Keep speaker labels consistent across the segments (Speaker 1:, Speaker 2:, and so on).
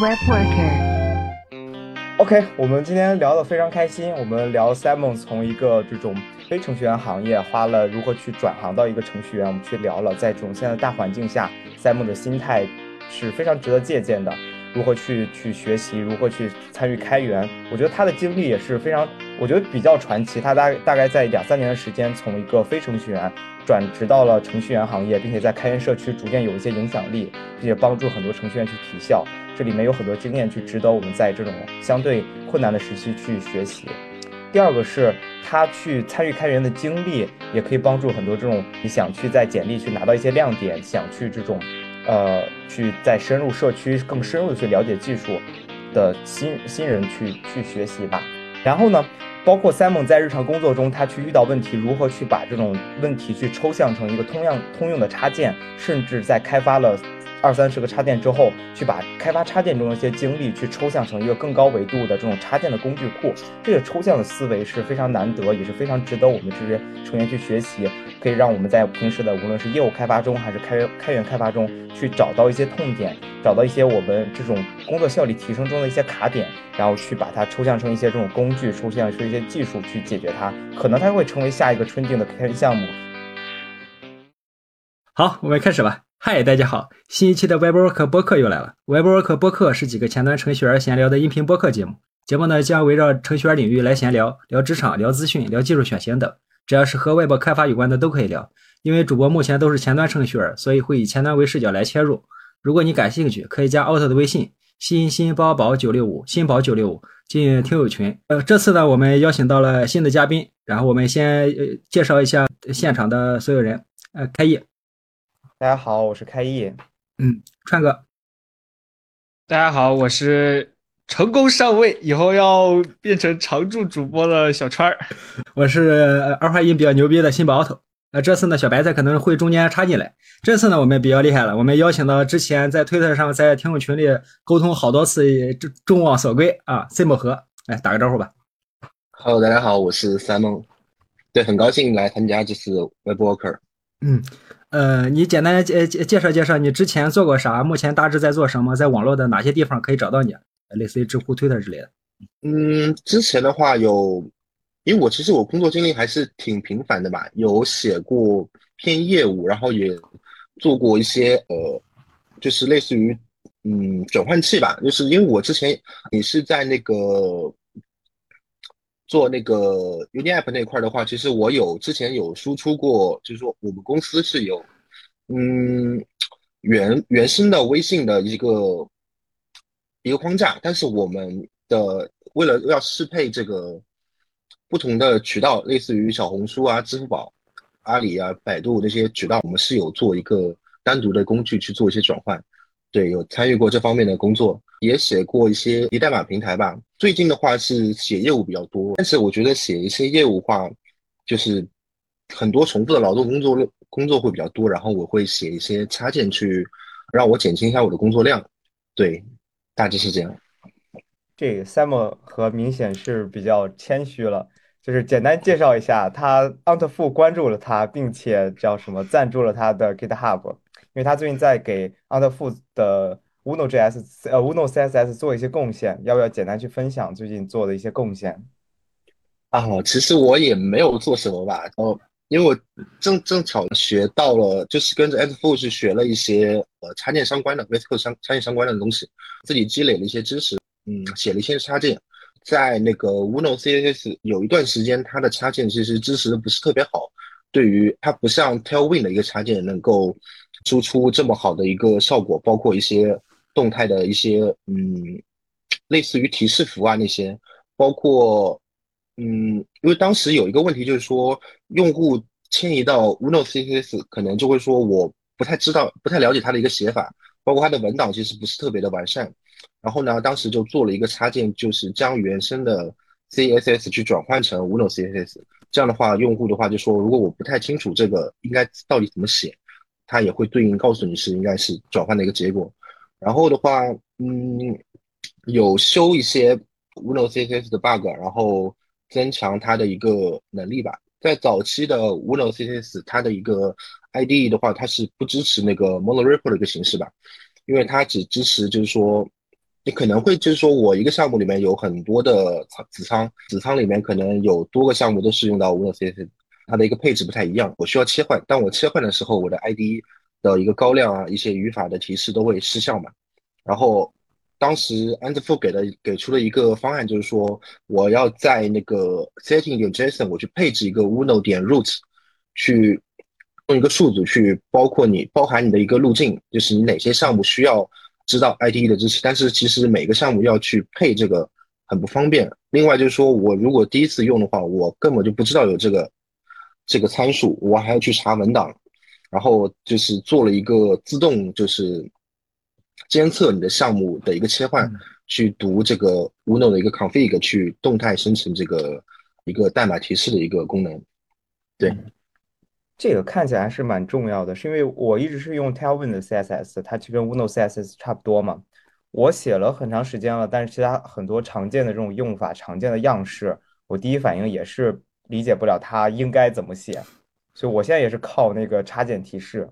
Speaker 1: Web Worker。
Speaker 2: OK，我们今天聊得非常开心。我们聊 Simon 从一个这种非程序员行业，花了如何去转行到一个程序员，我们去聊了在这种现在大环境下，Simon 的心态是非常值得借鉴的。如何去去学习，如何去参与开源，我觉得他的经历也是非常，我觉得比较传奇。他大大概在两三年的时间，从一个非程序员转职到了程序员行业，并且在开源社区逐渐有一些影响力，并且帮助很多程序员去提效。这里面有很多经验去值得我们在这种相对困难的时期去学习。第二个是他去参与开源的经历，也可以帮助很多这种你想去在简历去拿到一些亮点，想去这种。呃，去再深入社区，更深入的去了解技术的新新人去去学习吧。然后呢，包括 Simon 在日常工作中，他去遇到问题，如何去把这种问题去抽象成一个通样通用的插件，甚至在开发了。二三十个插件之后，去把开发插件中的一些经历去抽象成一个更高维度的这种插件的工具库。这个抽象的思维是非常难得，也是非常值得我们这些成员去学习，可以让我们在平时的无论是业务开发中还是开开源开发中去找到一些痛点，找到一些我们这种工作效率提升中的一些卡点，然后去把它抽象成一些这种工具，抽象出一些技术去解决它，可能它会成为下一个春定的开源项目。
Speaker 3: 好，我们开始吧。嗨，大家好！新一期的 WebWork 播客又来了。WebWork 播客是几个前端程序员闲聊的音频播客节目。节目呢将围绕程序员领域来闲聊，聊职场、聊资讯、聊技术选型等，只要是和外部开发有关的都可以聊。因为主播目前都是前端程序员，所以会以前端为视角来切入。如果你感兴趣，可以加奥特的微信：新新包宝九六五，新宝九六五，进听友群。呃，这次呢，我们邀请到了新的嘉宾，然后我们先呃介绍一下现场的所有人。呃，开业。
Speaker 2: 大家好，我是开义。
Speaker 3: 嗯，川哥。
Speaker 4: 大家好，我是成功上位以后要变成常驻主播的小川儿。
Speaker 3: 我是二话音比较牛逼的新宝头。那这次呢，小白菜可能会中间插进来。这次呢，我们比较厉害了，我们邀请到之前在推特上在听友群里沟通好多次众众望所归啊，Simon 和来打个招呼吧。
Speaker 5: Hello，大家好，我是 Simon。对，很高兴来参加这次 Web Worker。
Speaker 3: 嗯。呃，你简单介介介绍介绍你之前做过啥？目前大致在做什么？在网络的哪些地方可以找到你？类似于知乎、推特之类的。
Speaker 5: 嗯，之前的话有，因为我其实我工作经历还是挺频繁的吧，有写过偏业务，然后也做过一些呃，就是类似于嗯转换器吧，就是因为我之前也是在那个。做那个 Uni App 那块的话，其实我有之前有输出过，就是说我们公司是有，嗯，原原生的微信的一个一个框架，但是我们的为了要适配这个不同的渠道，类似于小红书啊、支付宝、阿里啊、百度那些渠道，我们是有做一个单独的工具去做一些转换。对，有参与过这方面的工作，也写过一些一代码平台吧。最近的话是写业务比较多，但是我觉得写一些业务话，就是很多重复的劳动工作工作会比较多。然后我会写一些插件去让我减轻一下我的工作量。对，大致是这样。
Speaker 2: 这 Sam 和明显是比较谦虚了，就是简单介绍一下，他 Aunt 富关注了他，并且叫什么赞助了他的 GitHub。因为他最近在给 Underfoot 的 Uno.js 呃 Uno CSS 做一些贡献，要不要简单去分享最近做的一些贡献？
Speaker 5: 啊，其实我也没有做什么吧，哦，因为我正正巧学到了，就是跟着 Underfoot 去学了一些呃插件相关的 v s c o 相插件相关的东西，自己积累了一些知识，嗯，写了一些插件，在那个 Uno CSS 有一段时间，它的插件其实支持的不是特别好，对于它不像 Tailwind 的一个插件能够。输出这么好的一个效果，包括一些动态的一些，嗯，类似于提示符啊那些，包括，嗯，因为当时有一个问题就是说，用户迁移到 Uno CSS，可能就会说我不太知道，不太了解它的一个写法，包括它的文档其实不是特别的完善。然后呢，当时就做了一个插件，就是将原生的 CSS 去转换成 Uno CSS，这样的话，用户的话就说，如果我不太清楚这个应该到底怎么写。它也会对应告诉你是应该是转换的一个结果，然后的话，嗯，有修一些 Uno CSS 的 bug，然后增强它的一个能力吧。在早期的 Uno CSS，它的一个 ID 的话，它是不支持那个 monorepo 的一个形式吧，因为它只支持就是说，你可能会就是说我一个项目里面有很多的仓子仓，子仓里面可能有多个项目都是用到 Windows CSS，它的一个配置不太一样，我需要切换。当我切换的时候，我的 IDE 的一个高亮啊，一些语法的提示都会失效嘛。然后当时安德富给的给出了一个方案，就是说我要在那个 setting 点 JSON 我去配置一个 Uno 点 root，去用一个数组去包括你包含你的一个路径，就是你哪些项目需要。知道 IDE 的支持，但是其实每个项目要去配这个很不方便。另外就是说我如果第一次用的话，我根本就不知道有这个这个参数，我还要去查文档，然后就是做了一个自动就是监测你的项目的一个切换，去读这个 Uno 的一个 config，去动态生成这个一个代码提示的一个功能，对。
Speaker 2: 这个看起来是蛮重要的，是因为我一直是用 Tailwind 的 CSS，它其实跟 Uno CSS 差不多嘛。我写了很长时间了，但是其他很多常见的这种用法、常见的样式，我第一反应也是理解不了它应该怎么写，所以我现在也是靠那个插件提示。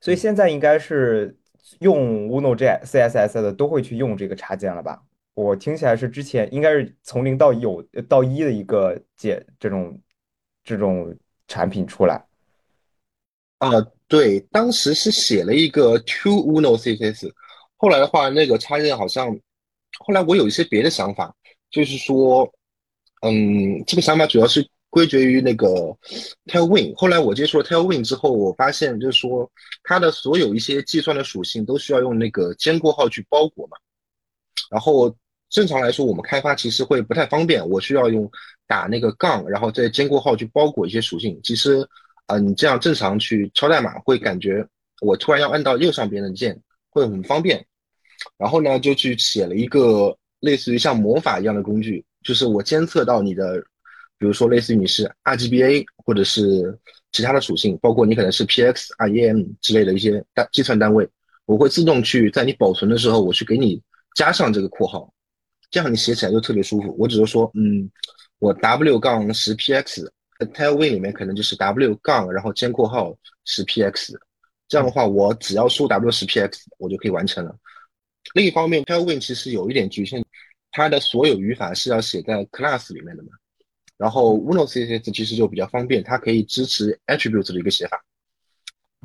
Speaker 2: 所以现在应该是用 Uno J CSS 的都会去用这个插件了吧？我听起来是之前应该是从零到有到一的一个解这种这种。产品出来，
Speaker 5: 啊，对，当时是写了一个 To Uno CSS，后来的话，那个插件好像，后来我有一些别的想法，就是说，嗯，这个想法主要是归结于那个 Tailwind。后来我接触了 Tailwind 之后，我发现就是说，它的所有一些计算的属性都需要用那个尖括号去包裹嘛，然后。正常来说，我们开发其实会不太方便。我需要用打那个杠，然后再尖括号去包裹一些属性。其实，啊，你这样正常去敲代码，会感觉我突然要按到右上边的键，会很方便。然后呢，就去写了一个类似于像魔法一样的工具，就是我监测到你的，比如说类似于你是 RGBA 或者是其他的属性，包括你可能是 PX、REM 之类的一些单计算单位，我会自动去在你保存的时候，我去给你加上这个括号。这样你写起来就特别舒服。我只是说，嗯，我 W 杠十 px，Tailwind 里面可能就是 W 杠，然后尖括号十 px，这样的话我只要输 W 十 px，我就可以完成了。另一方面，Tailwind 其实有一点局限，它的所有语法是要写在 class 里面的嘛。然后 Uno CSS 其实就比较方便，它可以支持 attributes 的一个写法。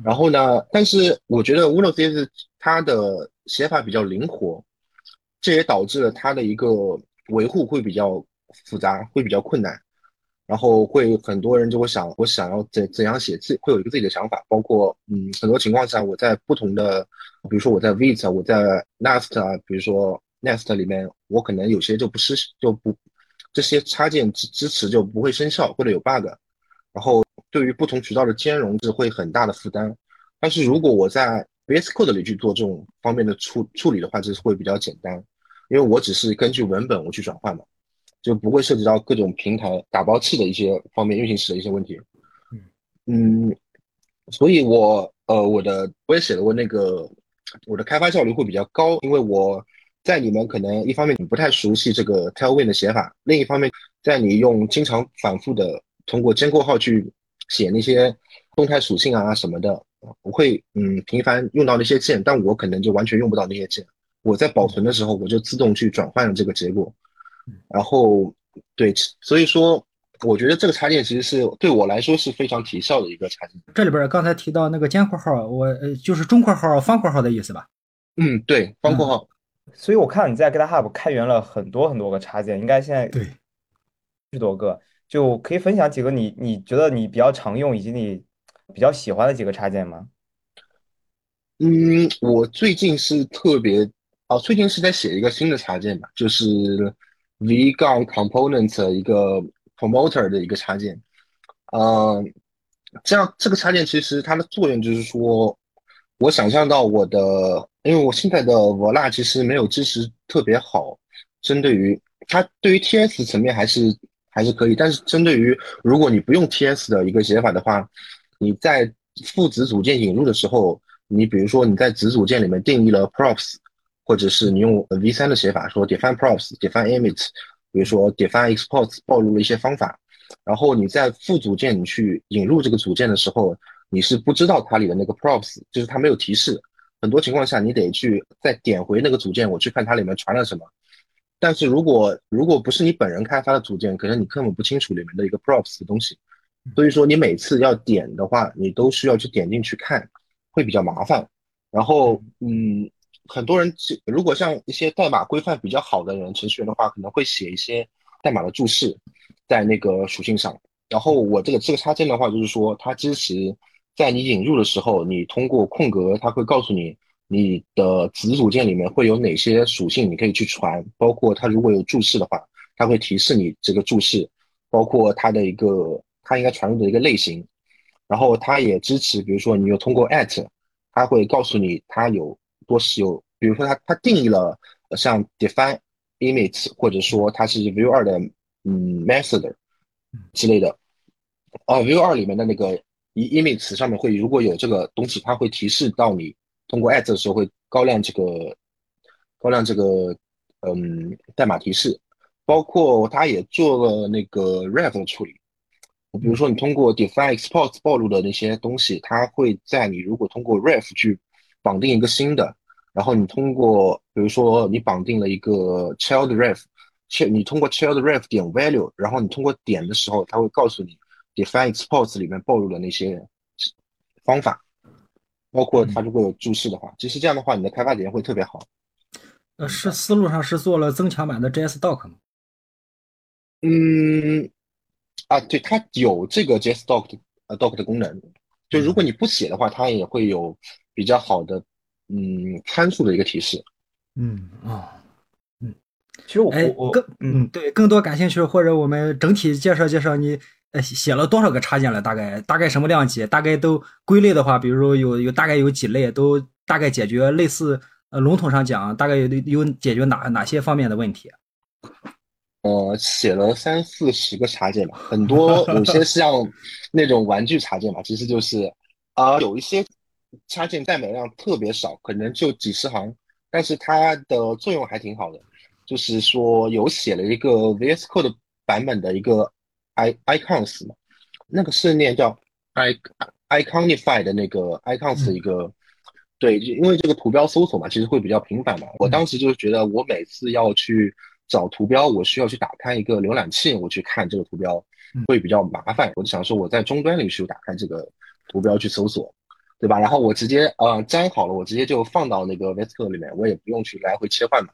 Speaker 5: 然后呢，但是我觉得 Uno CSS 它的写法比较灵活。这也导致了它的一个维护会比较复杂，会比较困难，然后会很多人就会想，我想要怎怎样写字，会有一个自己的想法。包括嗯，很多情况下我在不同的，比如说我在 Vite，我在 Nast 啊，比如说 Nest 里面，我可能有些就不失就不这些插件支支持就不会生效或者有 bug，然后对于不同渠道的兼容是会很大的负担。但是如果我在 VS Code 里去做这种方面的处处理的话，就是会比较简单，因为我只是根据文本我去转换嘛，就不会涉及到各种平台打包器的一些方面运行时的一些问题。嗯，所以我呃我的我也写了过那个我的开发效率会比较高，因为我在你们可能一方面你不太熟悉这个 Tailwind 的写法，另一方面在你用经常反复的通过尖括号去写那些动态属性啊什么的。我会嗯频繁用到那些键，但我可能就完全用不到那些键。我在保存的时候，我就自动去转换了这个结果。然后对，所以说我觉得这个插件其实是对我来说是非常提效的一个插件。
Speaker 3: 这里边刚才提到那个尖括号，我呃就是中括号、方括号的意思吧？
Speaker 5: 嗯，对，方括号。
Speaker 2: 所以我看你在 GitHub 开源了很多很多个插件，应该现在
Speaker 3: 对
Speaker 2: 十多个，就可以分享几个你你觉得你比较常用以及你。比较喜欢的几个插件吗？
Speaker 5: 嗯，我最近是特别哦，最近是在写一个新的插件吧，就是 v 杠 component 一个 promoter 的一个插件。嗯，这样这个插件其实它的作用就是说，我想象到我的，因为我现在的 Vola 其实没有支持特别好，针对于它对于 TS 层面还是还是可以，但是针对于如果你不用 TS 的一个写法的话。你在父子组件引入的时候，你比如说你在子组件里面定义了 props，或者是你用 v3 的写法说 define props，define emit，比如说 define exports 暴露了一些方法，然后你在父组件你去引入这个组件的时候，你是不知道它里的那个 props，就是它没有提示，很多情况下你得去再点回那个组件，我去看它里面传了什么。但是如果如果不是你本人开发的组件，可能你根本不清楚里面的一个 props 的东西，所以说你每次要点的话，你都需要去点进去看，会比较麻烦。然后，嗯，很多人如果像一些代码规范比较好的人，程序员的话，可能会写一些代码的注释在那个属性上。然后我这个这个插件的话，就是说它支持在你引入的时候，你通过空格，它会告诉你。你的子组件里面会有哪些属性？你可以去传，包括它如果有注释的话，它会提示你这个注释，包括它的一个它应该传入的一个类型。然后它也支持，比如说你有通过 at，它会告诉你它有多是有，比如说它它定义了像 define image，或者说它是 view 二的嗯 method 之类的。哦，view 二里面的那个 image 上面会如果有这个东西，它会提示到你。通过 at 的时候会高亮这个高亮这个嗯代码提示，包括它也做了那个 ref 的处理。比如说你通过 define export 暴露的那些东西，它会在你如果通过 ref 去绑定一个新的，然后你通过比如说你绑定了一个 child ref，你通过 child ref 点 value，然后你通过点的时候，它会告诉你 define exports 里面暴露的那些方法。包括它如果有注释的话，其实这样的话，你的开发体验会特别好。
Speaker 3: 呃，是思路上是做了增强版的 JS Doc 吗？
Speaker 5: 嗯，啊，对，它有这个 JS Doc 呃 Doc 的功能。就如果你不写的话，它也会有比较好的嗯参数的一个提示。
Speaker 3: 嗯啊，嗯，
Speaker 2: 其实我我
Speaker 3: 更嗯对更多感兴趣，或者我们整体介绍介绍你。呃，写了多少个插件了？大概大概什么量级？大概都归类的话，比如说有有大概有几类，都大概解决类似呃笼统上讲，大概有有解决哪哪些方面的问题？
Speaker 5: 呃，写了三四十个插件吧，很多有些像那种玩具插件嘛，其实就是啊，有一些插件代码量特别少，可能就几十行，但是它的作用还挺好的，就是说有写了一个 VS Code 版本的一个。I icons 嘛，那个是念叫 i iconify 的那个 icons 的一个，对，因为这个图标搜索嘛，其实会比较频繁嘛。我当时就是觉得，我每次要去找图标，我需要去打开一个浏览器，我去看这个图标会比较麻烦。我就想说，我在终端里去打开这个图标去搜索，对吧？然后我直接呃粘好了，我直接就放到那个 v e s c o d e 里面，我也不用去来回切换嘛，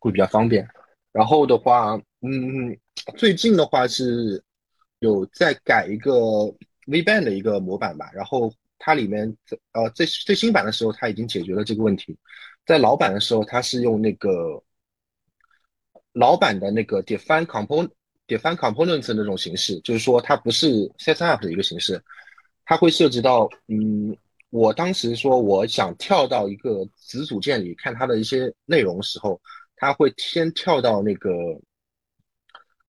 Speaker 5: 会比较方便。然后的话，嗯。最近的话是有在改一个 VBand 的一个模板吧，然后它里面呃最最新版的时候，它已经解决了这个问题。在老版的时候，它是用那个老版的那个 define component define components 那种形式，就是说它不是 set up 的一个形式，它会涉及到嗯，我当时说我想跳到一个子组件里看它的一些内容的时候，它会先跳到那个。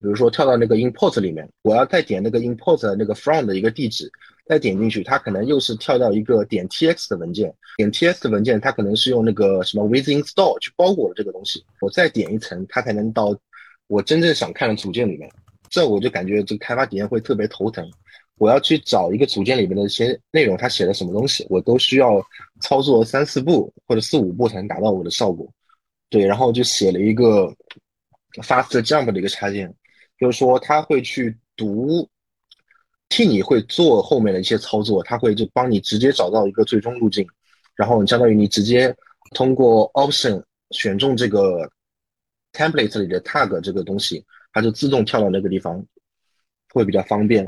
Speaker 5: 比如说跳到那个 import 里面，我要再点那个 import 那个 from 的一个地址，再点进去，它可能又是跳到一个点 tx 的文件，点 tx 的文件，它可能是用那个什么 with install 去包裹了这个东西，我再点一层，它才能到我真正想看的组件里面。这我就感觉这个开发体验会特别头疼。我要去找一个组件里面的一些内容，它写的什么东西，我都需要操作三四步或者四五步才能达到我的效果。对，然后就写了一个 fast jump 的一个插件。就是说，他会去读，替你会做后面的一些操作，他会就帮你直接找到一个最终路径，然后相当于你直接通过 option 选中这个 template 里的 tag 这个东西，它就自动跳到那个地方，会比较方便。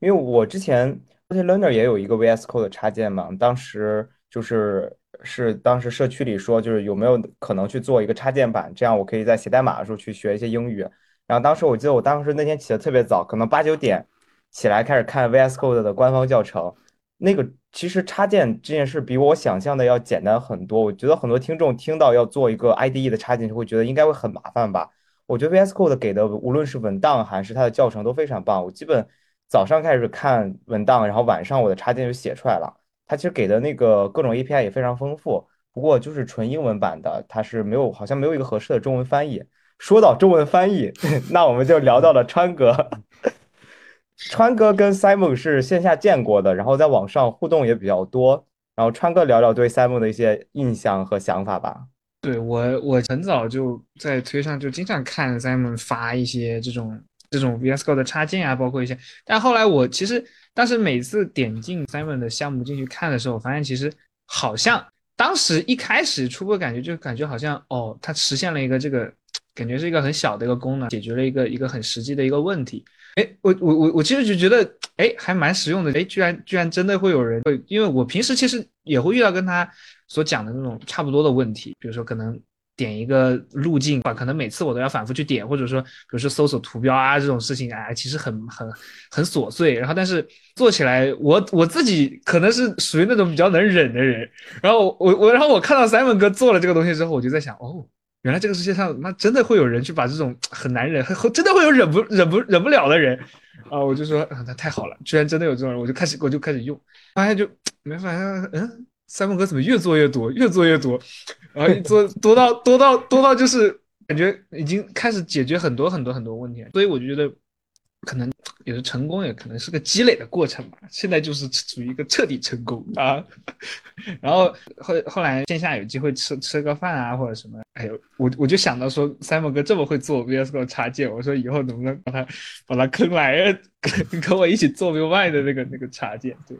Speaker 2: 因为我之前 Learner 也有一个 VS Code 的插件嘛，当时就是。是当时社区里说，就是有没有可能去做一个插件版，这样我可以在写代码的时候去学一些英语。然后当时我记得我当时那天起的特别早，可能八九点起来开始看 VS Code 的官方教程。那个其实插件这件事比我想象的要简单很多。我觉得很多听众听到要做一个 IDE 的插件，就会觉得应该会很麻烦吧。我觉得 VS Code 给的无论是文档还是它的教程都非常棒。我基本早上开始看文档，然后晚上我的插件就写出来了。它其实给的那个各种 API 也非常丰富，不过就是纯英文版的，它是没有，好像没有一个合适的中文翻译。说到中文翻译，那我们就聊到了川哥。川哥跟 Simon 是线下见过的，然后在网上互动也比较多。然后川哥聊聊对 Simon 的一些印象和想法吧。
Speaker 4: 对我，我很早就在推上就经常看 Simon 发一些这种这种 VS Code 的插件啊，包括一些。但后来我其实但是每次点进 Simon 的项目进去看的时候，我发现其实好像当时一开始初步感觉就感觉好像哦，它实现了一个这个感觉是一个很小的一个功能，解决了一个一个很实际的一个问题。哎，我我我我其实就觉得，哎，还蛮实用的。哎，居然居然真的会有人会，因为我平时其实也会遇到跟他所讲的那种差不多的问题，比如说可能点一个路径吧，可能每次我都要反复去点，或者说比如说搜索图标啊这种事情，哎，其实很很很琐碎。然后但是做起来，我我自己可能是属于那种比较能忍的人。然后我我然后我看到 Simon 哥做了这个东西之后，我就在想，哦。原来这个世界上，那真的会有人去把这种很难忍、真的会有忍不忍不忍不了的人啊！我就说啊，那太好了，居然真的有这种人，我就开始我就开始用，发现就没发现，嗯，三梦哥怎么越做越多，越做越多，然后一做多到多到多到就是感觉已经开始解决很多很多很多问题，所以我就觉得。可能也是成功也可能是个积累的过程吧。现在就是处于一个彻底成功啊，然后后后来线下有机会吃吃个饭啊或者什么，哎呦，我我就想到说三木哥这么会做 VS Code 插件，我说以后能不能把他把他坑来 跟跟我一起做 UI 的那个那个插件？对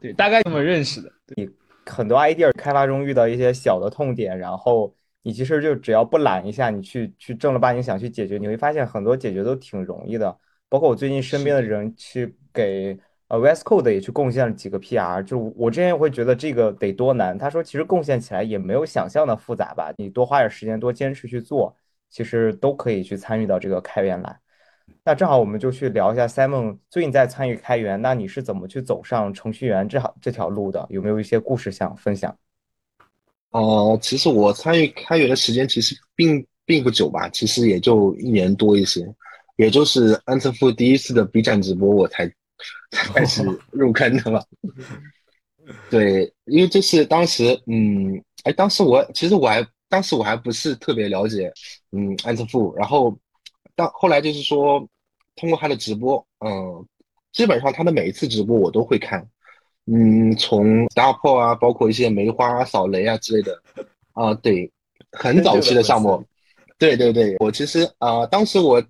Speaker 4: 对，大概这么认识的。
Speaker 2: 你很多 idea 开发中遇到一些小的痛点，然后。你其实就只要不懒一下，你去去正儿八经想去解决，你会发现很多解决都挺容易的。包括我最近身边的人去给呃 VS Code 也去贡献了几个 PR，就我之前会觉得这个得多难，他说其实贡献起来也没有想象的复杂吧，你多花点时间，多坚持去做，其实都可以去参与到这个开源来。那正好我们就去聊一下 Simon 最近在参与开源，那你是怎么去走上程序员这这条路的？有没有一些故事想分享？
Speaker 5: 哦，其实我参与开源的时间其实并并不久吧，其实也就一年多一些，也就是安特夫第一次的 B 站直播我才才开始 入坑的吧。对，因为这是当时，嗯，哎，当时我其实我还当时我还不是特别了解，嗯，安特富，然后到后来就是说通过他的直播，嗯，基本上他的每一次直播我都会看。嗯，从打破啊，包括一些梅花扫雷啊之类的，啊，对，很早期的项目，对对对，我其实啊，当时我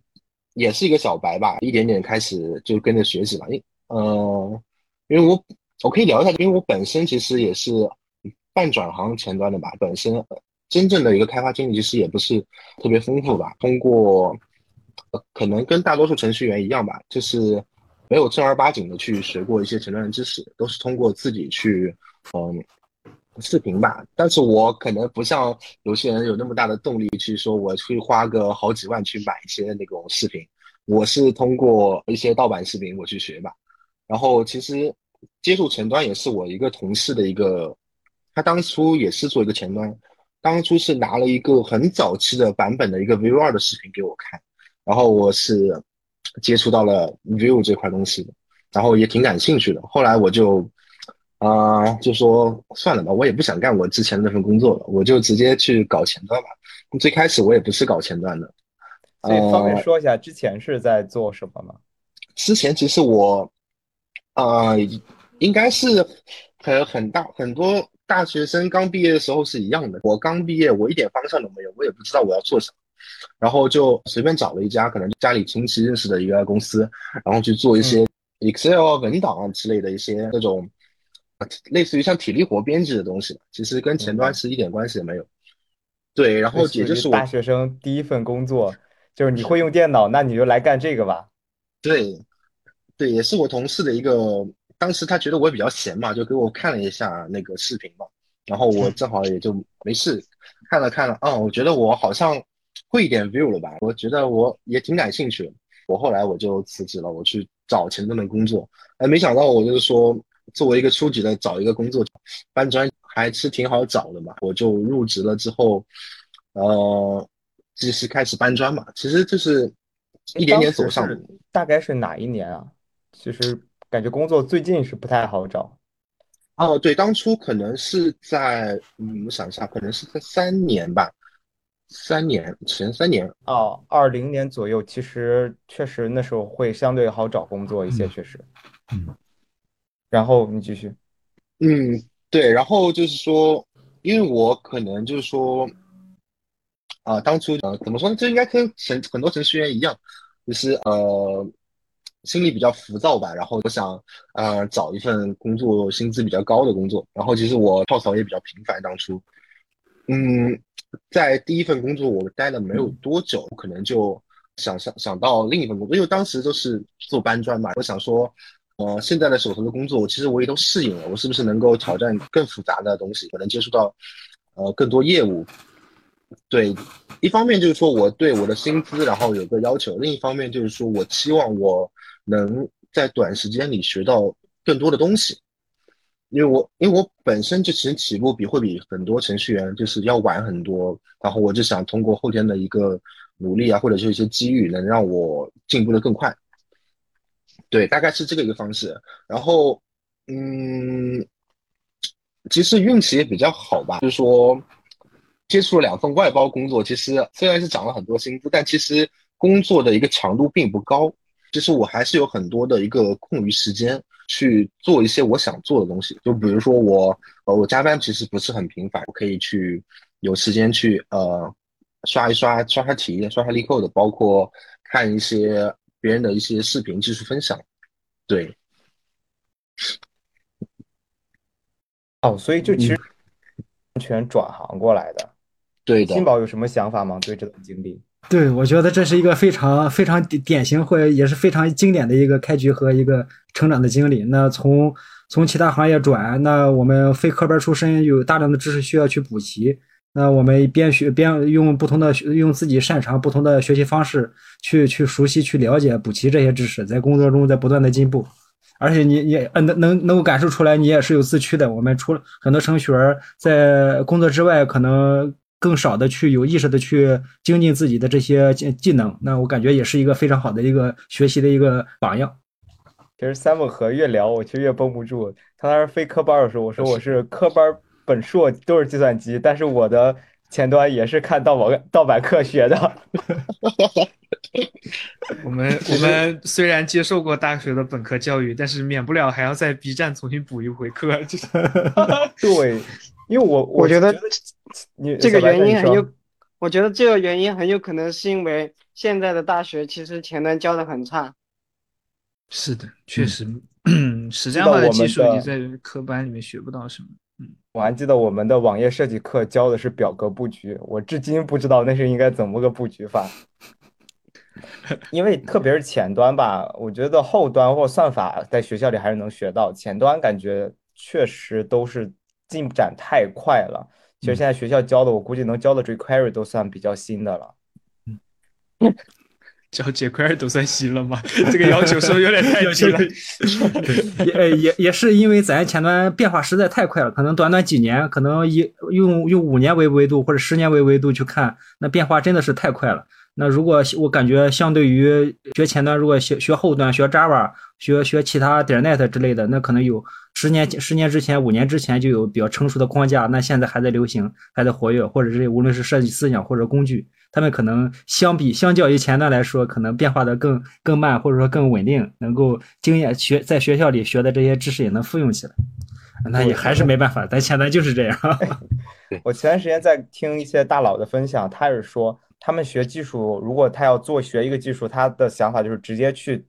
Speaker 5: 也是一个小白吧，一点点开始就跟着学习吧，因呃，因为我我可以聊一下，因为我本身其实也是半转行前端的吧，本身真正的一个开发经历其实也不是特别丰富吧，通过可能跟大多数程序员一样吧，就是。没有正儿八经的去学过一些前端的知识，都是通过自己去，嗯，视频吧。但是我可能不像有些人有那么大的动力去说，我去花个好几万去买一些那种视频。我是通过一些盗版视频我去学吧。然后其实接触前端也是我一个同事的一个，他当初也是做一个前端，当初是拿了一个很早期的版本的一个 Vue 二的视频给我看，然后我是。接触到了 Vue 这块东西，然后也挺感兴趣的。后来我就，啊，就说算了吧，我也不想干我之前那份工作了，我就直接去搞前端吧。最开始我也不是搞前端的，
Speaker 2: 所以方便说一下之前是在做什么吗？
Speaker 5: 之前其实我，啊，应该是很很大很多大学生刚毕业的时候是一样的。我刚毕业，我一点方向都没有，我也不知道我要做什么。然后就随便找了一家可能家里亲戚认识的一个公司，然后去做一些 Excel 文档啊之类的一些那种，类似于像体力活编辑的东西，其实跟前端是一点关系也没有。对，然后也就是我
Speaker 2: 大学生第一份工作，就是你会用电脑，那你就来干这个吧。
Speaker 5: 对，对，也是我同事的一个，当时他觉得我比较闲嘛，就给我看了一下那个视频嘛，然后我正好也就没事看了看了，啊，我觉得我好像。会一点 view 了吧？我觉得我也挺感兴趣的。我后来我就辞职了，我去找前端的工作。哎，没想到我就是说，作为一个初级的找一个工作，搬砖还是挺好找的嘛。我就入职了之后，呃，就是开始搬砖嘛。其实就是一点点走上。
Speaker 2: 大概是哪一年啊？其实感觉工作最近是不太好找。
Speaker 5: 哦，对，当初可能是在，嗯，我想一下，可能是在三年吧。三年前三年
Speaker 2: 哦，二零年左右，其实确实那时候会相对好找工作一些，确实。
Speaker 3: 嗯。
Speaker 2: 然后你继续。
Speaker 5: 嗯，对，然后就是说，因为我可能就是说，啊、当初呃，怎么说呢？这应该跟程很多程序员一样，就是呃，心里比较浮躁吧。然后我想，呃，找一份工作薪资比较高的工作。然后其实我跳槽也比较频繁，当初，嗯，在第一份工作我待了没有多久，可能就想想想到另一份工作，因为当时都是做搬砖嘛，我想说。呃，现在的手头的工作，其实我也都适应了。我是不是能够挑战更复杂的东西，可能接触到呃更多业务？对，一方面就是说我对我的薪资然后有个要求，另一方面就是说我期望我能在短时间里学到更多的东西。因为我因为我本身就其实起步比会比很多程序员就是要晚很多，然后我就想通过后天的一个努力啊，或者是一些机遇，能让我进步的更快。对，大概是这个一个方式。然后，嗯，其实运气也比较好吧，就是说接触了两份外包工作，其实虽然是涨了很多薪资，但其实工作的一个强度并不高。其实我还是有很多的一个空余时间去做一些我想做的东西。就比如说我，呃，我加班其实不是很频繁，我可以去有时间去呃刷一刷刷刷题、刷刷力扣的，包括看一些。别人的一些视频技术分享，对，
Speaker 2: 哦，所以就其实完全转行过来的。
Speaker 5: 对的。
Speaker 2: 金宝有什么想法吗？对这段经历？
Speaker 3: 对，我觉得这是一个非常非常典典型或者也是非常经典的一个开局和一个成长的经历。那从从其他行业转，那我们非科班出身，有大量的知识需要去补齐。那我们边学边用不同的用自己擅长不同的学习方式去去熟悉去了解补齐这些知识，在工作中在不断的进步，而且你你呃能能能够感受出来你也是有自驱的。我们除了很多程序员在工作之外，可能更少的去有意识的去精进自己的这些技技能。那我感觉也是一个非常好的一个学习的一个榜样。
Speaker 2: 其实 Simon 和越聊，我其实越绷不住。他当时非科班的时候，我说我是科班。本硕都是计算机，但是我的前端也是看盗版盗版课学的。
Speaker 4: 我们我们虽然接受过大学的本科教育，但是免不了还要在 B 站重新补一回课。就是
Speaker 2: 对，因为我
Speaker 1: 我觉得
Speaker 2: 你
Speaker 1: 这个原因很有，我觉得这个原因很有可能是因为现在的大学其实前端教的很差。
Speaker 4: 是的，确实，实战化的技术你在科班里面学不到什么。
Speaker 2: 我还记得我们的网页设计课教的是表格布局，我至今不知道那是应该怎么个布局法。因为特别是前端吧，我觉得后端或算法在学校里还是能学到，前端感觉确实都是进展太快了。其实现在学校教的，我估计能教的 jQuery 都算比较新的了。
Speaker 4: 嗯教 jQuery 都算新了吗？这个要求是不是有点太低了？
Speaker 3: 也也也是因为咱前端变化实在太快了，可能短短几年，可能以用用五年为维度或者十年为维度去看，那变化真的是太快了。那如果我感觉相对于学前端，如果学学后端，学 Java，学学其他点 net 之类的，那可能有十年十年之前、五年之前就有比较成熟的框架，那现在还在流行，还在活跃，或者是无论是设计思想或者工具。他们可能相比相较于前端来说，可能变化的更更慢，或者说更稳定，能够经验学在学校里学的这些知识也能复用起来。那也还是没办法，咱前端就是这样。
Speaker 2: 我前段时间在听一些大佬的分享，他是说他们学技术，如果他要做学一个技术，他的想法就是直接去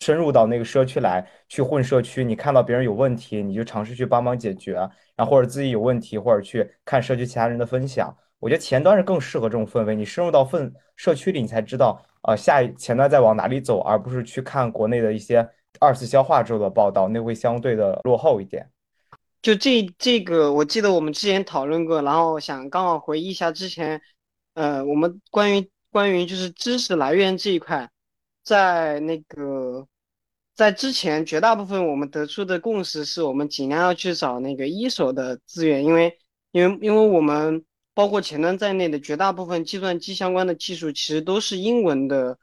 Speaker 2: 深入到那个社区来，去混社区。你看到别人有问题，你就尝试去帮忙解决，然后或者自己有问题，或者去看社区其他人的分享。我觉得前端是更适合这种氛围，你深入到分社区里，你才知道，呃，下一前端在往哪里走，而不是去看国内的一些二次消化之后的报道，那会相对的落后一点。
Speaker 1: 就这这个，我记得我们之前讨论过，然后想刚好回忆一下之前，呃，我们关于关于就是知识来源这一块，在那个在之前绝大部分我们得出的共识是我们尽量要去找那个一手的资源，因为因为因为我们。包括前端在内的绝大部分计算机相关的技术，其实都是英文的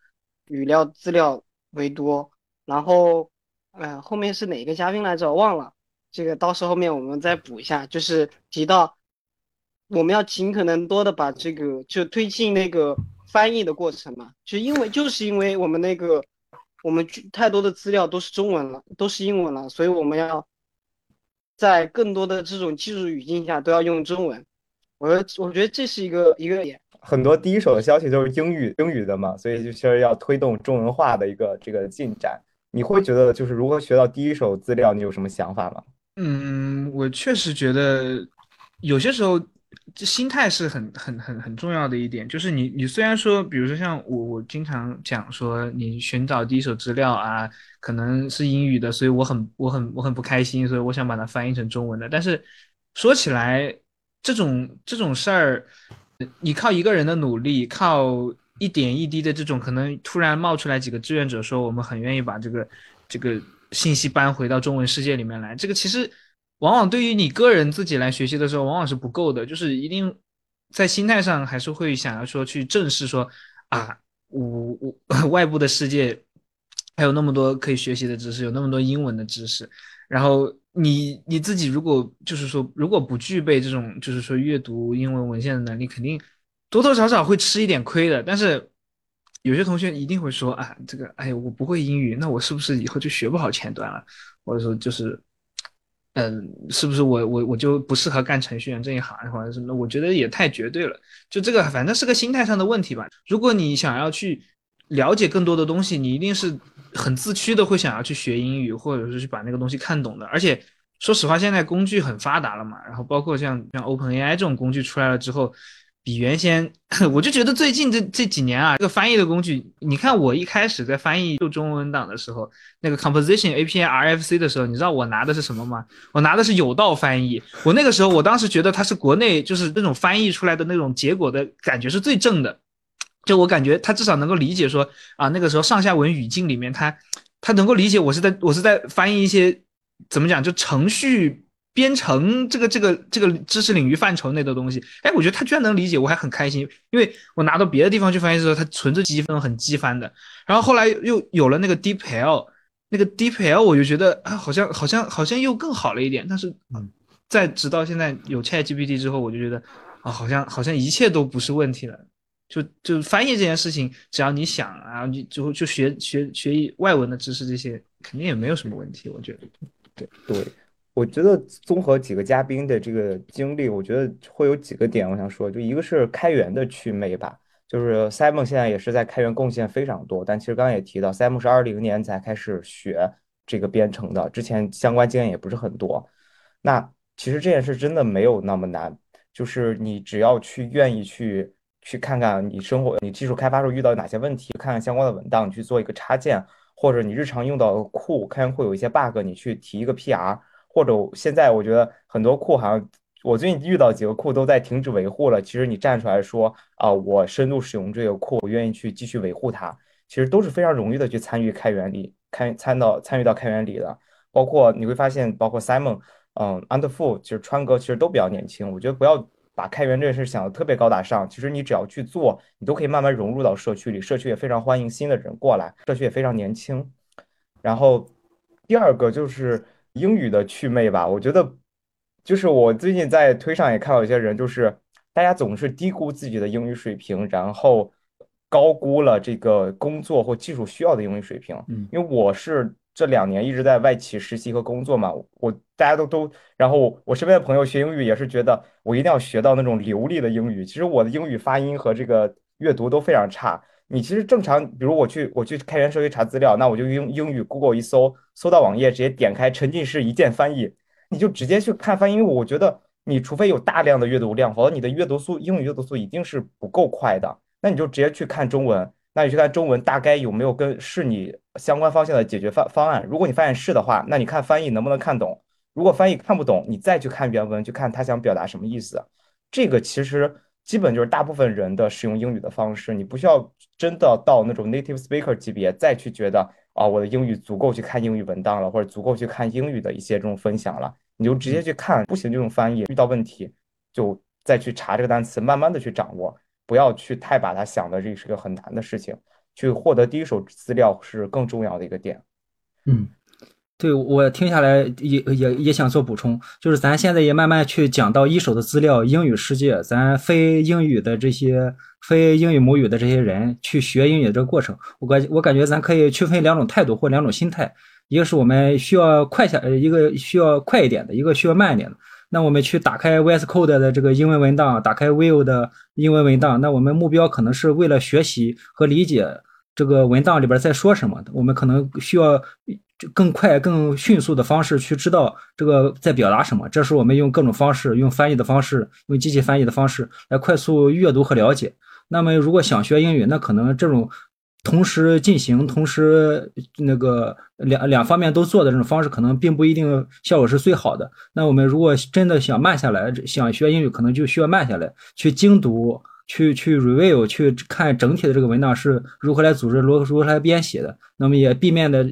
Speaker 1: 语料资料为多。然后，呃，后面是哪个嘉宾来着？忘了。这个到时候后面我们再补一下。就是提到我们要尽可能多的把这个就推进那个翻译的过程嘛。就因为就是因为我们那个我们太多的资料都是中文了，都是英文了，所以我们要在更多的这种技术语境下都要用中文。我我觉得这是一个一个点。
Speaker 2: 很多第一手的消息都是英语英语的嘛，所以就是要推动中文化的一个这个进展。你会觉得就是如何学到第一手资料，你有什么想法吗？
Speaker 4: 嗯，我确实觉得有些时候这心态是很很很很重要的一点。就是你你虽然说，比如说像我我经常讲说，你寻找第一手资料啊，可能是英语的，所以我很我很我很不开心，所以我想把它翻译成中文的。但是说起来，这种这种事儿，你靠一个人的努力，靠一点一滴的这种，可能突然冒出来几个志愿者说，我们很愿意把这个这个。信息搬回到中文世界里面来，这个其实往往对于你个人自己来学习的时候，往往是不够的。就是一定在心态上还是会想要说去正视说啊，我我 外部的世界还有那么多可以学习的知识，有那么多英文的知识。然后你你自己如果就是说如果不具备这种就是说阅读英文文献的能力，肯定多多少少会吃一点亏的。但是。有些同学一定会说啊，这个哎，我不会英语，那我是不是以后就学不好前端了？或者说就是，嗯，是不是我我我就不适合干程序员这一行，或者什么？我觉得也太绝对了。就这个，反正是个心态上的问题吧。如果你想要去了解更多的东西，你一定是很自驱的会想要去学英语，或者是去把那个东西看懂的。而且说实话，现在工具很发达了嘛，然后包括像像 OpenAI 这种工具出来了之后。比原先，我就觉得最近这这几年啊，这个翻译的工具，你看我一开始在翻译就中文档的时候，那个 Composition API RFC 的时候，你知道我拿的是什么吗？我拿的是有道翻译。我那个时候，我当时觉得它是国内就是那种翻译出来的那种结果的感觉是最正的，就我感觉它至少能够理解说啊，那个时候上下文语境里面，它它能够理解我是在我是在翻译一些怎么讲就程序。编程这个这个这个知识领域范畴内的东西，哎，我觉得他居然能理解，我还很开心，因为我拿到别的地方去翻译的时候，他存着积分很积翻的。然后后来又有了那个 DeepL，那个 DeepL 我就觉得啊，好像好像好像又更好了一点。但是在直到现在有 ChatGPT 之后，我就觉得啊，好像好像一切都不是问题了。就就翻译这件事情，只要你想啊，你就就学学学一外文的知识，这些肯定也没有什么问题。我觉得，
Speaker 2: 对对。我觉得综合几个嘉宾的这个经历，我觉得会有几个点我想说，就一个是开源的趣味吧，就是 Simon 现在也是在开源贡献非常多，但其实刚刚也提到，Simon 是二零年才开始学这个编程的，之前相关经验也不是很多。那其实这件事真的没有那么难，就是你只要去愿意去去看看你生活、你技术开发时候遇到哪些问题，看看相关的文档，你去做一个插件，或者你日常用到的库，看会有一些 bug，你去提一个 PR。或者现在我觉得很多库好像，我最近遇到几个库都在停止维护了。其实你站出来说啊，我深度使用这个库，我愿意去继续维护它，其实都是非常容易的去参与开源里，开参到参与到开源里的。包括你会发现，包括 Simon，嗯，Underful，其实川哥其实都比较年轻。我觉得不要把开源这件事想的特别高大上，其实你只要去做，你都可以慢慢融入到社区里，社区也非常欢迎新的人过来，社区也非常年轻。然后第二个就是。英语的趣味吧，我觉得就是我最近在推上也看到一些人，就是大家总是低估自己的英语水平，然后高估了这个工作或技术需要的英语水平。嗯，因为我是这两年一直在外企实习和工作嘛，我大家都都，然后我身边的朋友学英语也是觉得我一定要学到那种流利的英语。其实我的英语发音和这个阅读都非常差。你其实正常，比如我去我去开源社区查资料，那我就用英语 Google 一搜，搜到网页直接点开沉浸式一键翻译，你就直接去看翻译。因为我觉得你除非有大量的阅读量，否则你的阅读速英语阅读速一定是不够快的。那你就直接去看中文，那你去看中文大概有没有跟是你相关方向的解决方方案。如果你发现是的话，那你看翻译能不能看懂？如果翻译看不懂，你再去看原文，去看他想表达什么意思。这个其实。基本就是大部分人的使用英语的方式，你不需要真的到那种 native speaker 级别再去觉得啊，我的英语足够去看英语文档了，或者足够去看英语的一些这种分享了，你就直接去看，不行就用翻译，遇到问题就再去查这个单词，慢慢的去掌握，不要去太把它想的这是个很难的事情，去获得第一手资料是更重要的一个点。
Speaker 3: 嗯。对我听下来也也也想做补充，就是咱现在也慢慢去讲到一手的资料，英语世界，咱非英语的这些非英语母语的这些人去学英语的这个过程，我感我感觉咱可以区分两种态度或两种心态。一个是我们需要快下，一个需要快一点的，一个需要慢一点的。那我们去打开 VS Code 的这个英文文档，打开 Vue 的英文文档，那我们目标可能是为了学习和理解这个文档里边在说什么。我们可能需要就更快、更迅速的方式去知道这个在表达什么。这是我们用各种方式，用翻译的方式，用机器翻译的方式来快速阅读和了解。那么，如果想学英语，那可能这种。同时进行，同时那个两两方面都做的这种方式，可能并不一定效果是最好的。那我们如果真的想慢下来，想学英语，可能就需要慢下来，去精读，去去 review，去看整体的这个文档是如何来组织，如何如何来编写的。那么也避免的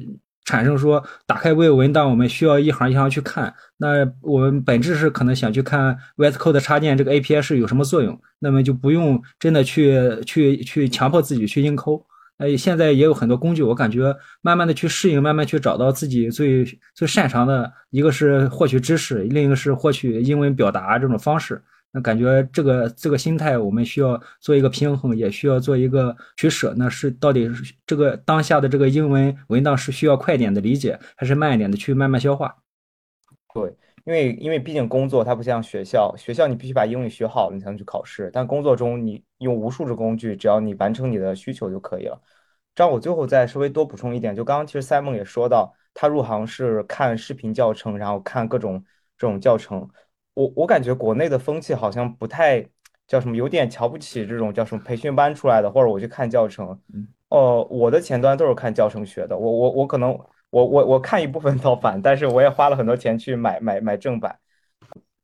Speaker 3: 产生说，打开 Vue 文档，我们需要一行一行去看。那我们本质是可能想去看 VS Code 插件这个 API 是有什么作用，那么就不用真的去去去强迫自己去硬抠。呃，现在也有很多工具，我感觉慢慢的去适应，慢慢去找到自己最最擅长的，一个是获取知识，另一个是获取英文表达这种方式。那感觉这个这个心态，我们需要做一个平衡，也需要做一个取舍。那是到底是这个当下的这个英文文档是需要快点的理解，还是慢一点的去慢慢消化？
Speaker 2: 对。因为因为毕竟工作它不像学校，学校你必须把英语学好了，你才能去考试。但工作中你用无数的工具，只要你完成你的需求就可以了。这样我最后再稍微多补充一点，就刚刚其实 Simon 也说到，他入行是看视频教程，然后看各种这种教程。我我感觉国内的风气好像不太叫什么，有点瞧不起这种叫什么培训班出来的，或者我去看教程。哦，我的前端都是看教程学的，我我我可能。我我我看一部分 盗版，但是我也花了很多钱去买买买正版。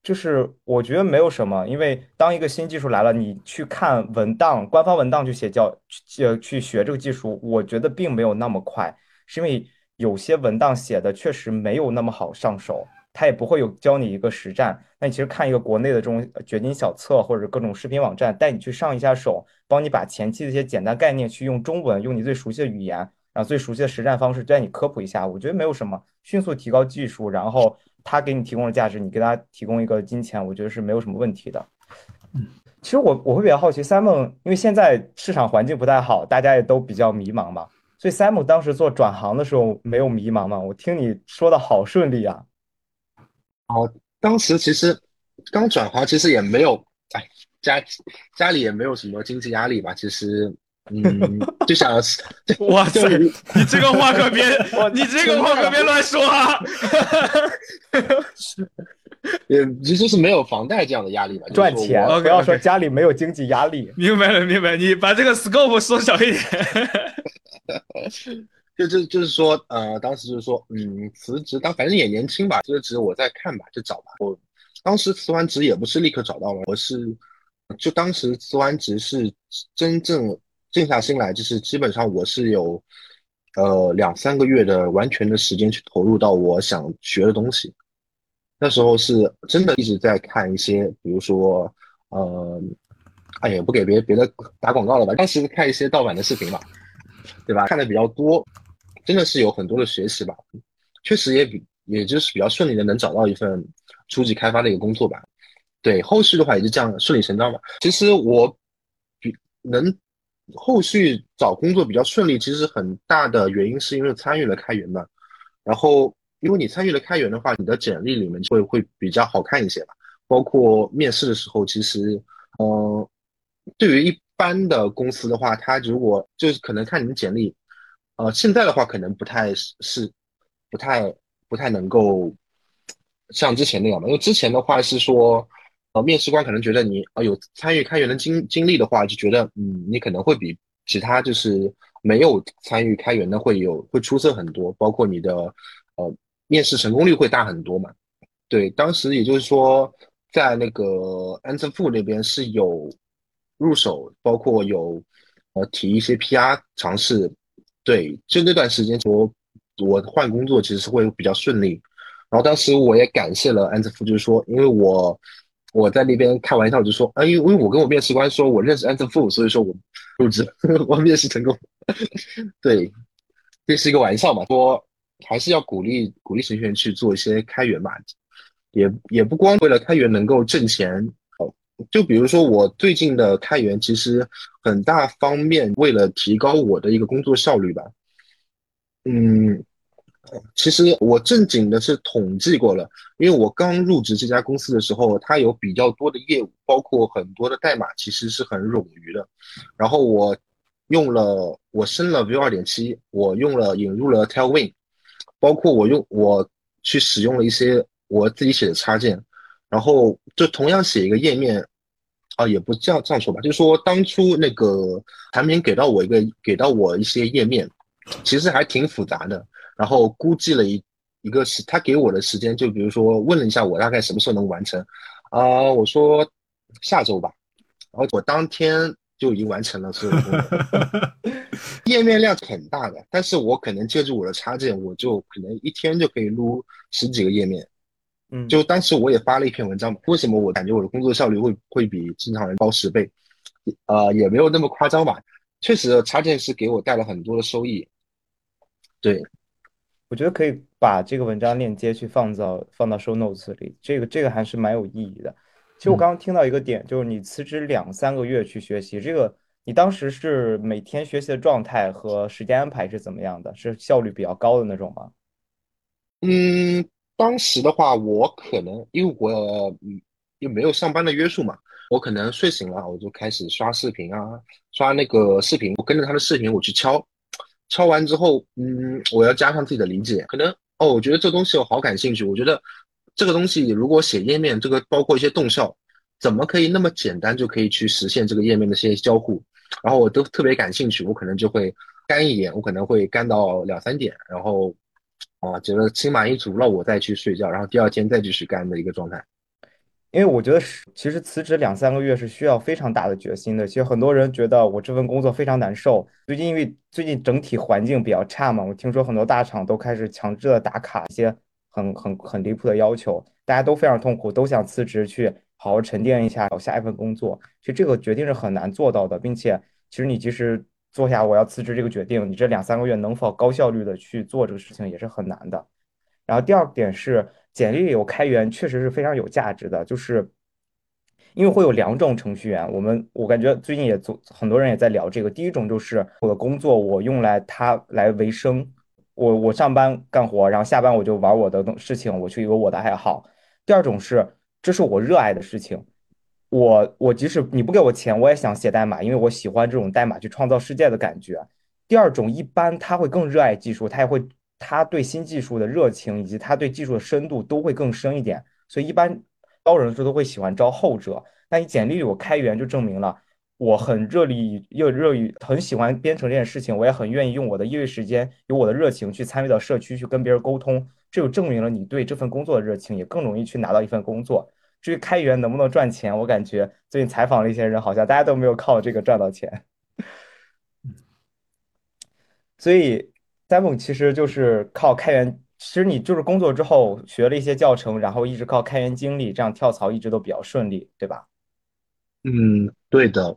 Speaker 2: 就是我觉得没有什么，因为当一个新技术来了，你去看文档，官方文档去写教，去，去学这个技术，我觉得并没有那么快，是因为有些文档写的确实没有那么好上手，他也不会有教你一个实战。那你其实看一个国内的这种掘金小册或者各种视频网站，带你去上一下手，帮你把前期的一些简单概念去用中文，用你最熟悉的语言。然后最熟悉的实战方式，带你科普一下，我觉得没有什么，迅速提高技术，然后他给你提供的价值，你给他提供一个金钱，我觉得是没有什么问题的。嗯，其实我我会比较好奇，Simon，因为现在市场环境不太好，大家也都比较迷茫嘛，所以 Simon 当时做转行的时候没有迷茫吗？我听你说的好顺利啊。
Speaker 5: 哦，当时其实刚转行，其实也没有，哎，家家里也没有什么经济压力吧，其实。嗯，就想，
Speaker 4: 哇塞，你这个话可别，你这个话可别乱说啊！
Speaker 5: 也其实是没有房贷这样的压力吧，
Speaker 2: 赚钱，不要说家里没有经济压力。
Speaker 4: 明白了，明白，你把这个 scope 缩小一点。
Speaker 5: 就就就是说，呃，当时就是说，嗯，辞职，当反正也年轻吧，辞职我再看吧，就找吧。我当时辞完职也不是立刻找到了，我是就当时辞完职是真正。静下心来，就是基本上我是有，呃两三个月的完全的时间去投入到我想学的东西。那时候是真的一直在看一些，比如说，呃，哎呀，不给别别的打广告了吧？当时看一些盗版的视频嘛，对吧？看的比较多，真的是有很多的学习吧。确实也比，也就是比较顺利的能找到一份初级开发的一个工作吧。对，后续的话也是这样顺理成章吧。其实我比能。后续找工作比较顺利，其实很大的原因是因为参与了开源嘛。然后，因为你参与了开源的话，你的简历里面会会比较好看一些吧。包括面试的时候，其实，嗯，对于一般的公司的话，他如果就是可能看你的简历，呃，现在的话可能不太是，不太不太能够像之前那样嘛。因为之前的话是说。呃，面试官可能觉得你啊有参与开源的经经历的话，就觉得嗯，你可能会比其他就是没有参与开源的会有会出色很多，包括你的呃面试成功率会大很多嘛。对，当时也就是说，在那个 Answerful 那边是有入手，包括有呃提一些 PR 尝试。对，就那段时间我我换工作其实是会比较顺利。然后当时我也感谢了 Answerful，就是说因为我。我在那边开玩笑就说，啊，因为因为我跟我面试官说我认识 Answerful，所以说我入职，我面试成功。对，这是一个玩笑嘛，说还是要鼓励鼓励程序员去做一些开源嘛，也也不光为了开源能够挣钱。就比如说我最近的开源，其实很大方面为了提高我的一个工作效率吧。嗯，其实我正经的是统计过了，因为我刚入职这家公司的时候，它有比较多的业务，包括很多的代码其实是很冗余的。然后我用了，我升了 Vue 二点七，我用了引入了 Tailwind，包括我用我去使用了一些我自己写的插件，然后就同样写一个页面，啊，也不这样这样说吧，就是说当初那个产品给到我一个给到我一些页面，其实还挺复杂的。然后估计了一一个时，他给我的时间，就比如说问了一下我大概什么时候能完成，啊，我说下周吧，然后我当天就已经完成了所有的工作，页面量很大的，但是我可能借助我的插件，我就可能一天就可以撸十几个页面，
Speaker 2: 嗯，
Speaker 5: 就当时我也发了一篇文章，为什么我感觉我的工作效率会会比正常人高十倍，呃，也没有那么夸张吧，确实插件是给我带了很多的收益，对。
Speaker 2: 我觉得可以把这个文章链接去放到放到 show notes 里，这个这个还是蛮有意义的。其实我刚刚听到一个点，就是你辞职两三个月去学习，这个你当时是每天学习的状态和时间安排是怎么样的？是效率比较高的那种吗？
Speaker 5: 嗯，当时的话，我可能因为我又没有上班的约束嘛，我可能睡醒了我就开始刷视频啊，刷那个视频，我跟着他的视频我去敲。敲完之后，嗯，我要加上自己的理解，可能哦，我觉得这东西我好感兴趣。我觉得这个东西如果写页面，这个包括一些动效，怎么可以那么简单就可以去实现这个页面的一些交互？然后我都特别感兴趣，我可能就会干一点，我可能会干到两三点，然后啊，觉得心满意足了，我再去睡觉，然后第二天再继续干的一个状态。
Speaker 2: 因为我觉得是，其实辞职两三个月是需要非常大的决心的。其实很多人觉得我这份工作非常难受。最近因为最近整体环境比较差嘛，我听说很多大厂都开始强制的打卡一些很很很离谱的要求，大家都非常痛苦，都想辞职去好好沉淀一下，找下一份工作。其实这个决定是很难做到的，并且其实你即使做下我要辞职这个决定，你这两三个月能否高效率的去做这个事情也是很难的。然后第二点是。简历有开源确实是非常有价值的，就是因为会有两种程序员。我们我感觉最近也做很多人也在聊这个。第一种就是我的工作我用来它来维生，我我上班干活，然后下班我就玩我的东事情，我去有我的爱好。第二种是这是我热爱的事情，我我即使你不给我钱，我也想写代码，因为我喜欢这种代码去创造世界的感觉。第二种一般他会更热爱技术，他也会。他对新技术的热情以及他对技术的深度都会更深一点，所以一般招人的时候都会喜欢招后者。那你简历里我开源就证明了我很热力又热于很喜欢编程这件事情，我也很愿意用我的业余时间，有我的热情去参与到社区去跟别人沟通，这就证明了你对这份工作的热情，也更容易去拿到一份工作。至于开源能不能赚钱，我感觉最近采访了一些人，好像大家都没有靠这个赚到钱。所以。Simon 其实就是靠开源，其实你就是工作之后学了一些教程，然后一直靠开源经历，这样跳槽一直都比较顺利，对吧？
Speaker 5: 嗯，对的。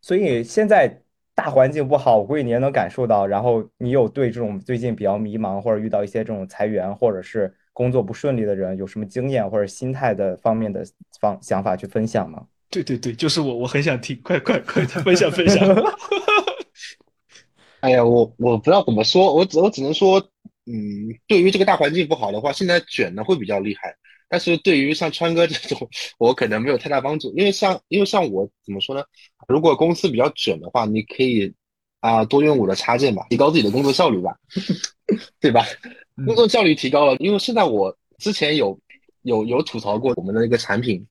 Speaker 2: 所以现在大环境不好，我估计你也能感受到。然后你有对这种最近比较迷茫，或者遇到一些这种裁员，或者是工作不顺利的人，有什么经验或者心态的方面的方想法去分享吗？
Speaker 4: 对对对，就是我，我很想听，快快快，分享分 享。
Speaker 5: 哎呀，我我不知道怎么说，我只我只能说，嗯，对于这个大环境不好的话，现在卷的会比较厉害。但是对于像川哥这种，我可能没有太大帮助，因为像因为像我怎么说呢？如果公司比较卷的话，你可以啊多用我的插件吧，提高自己的工作效率吧，对吧？工作效率提高了，因为现在我之前有有有吐槽过我们的一个产品，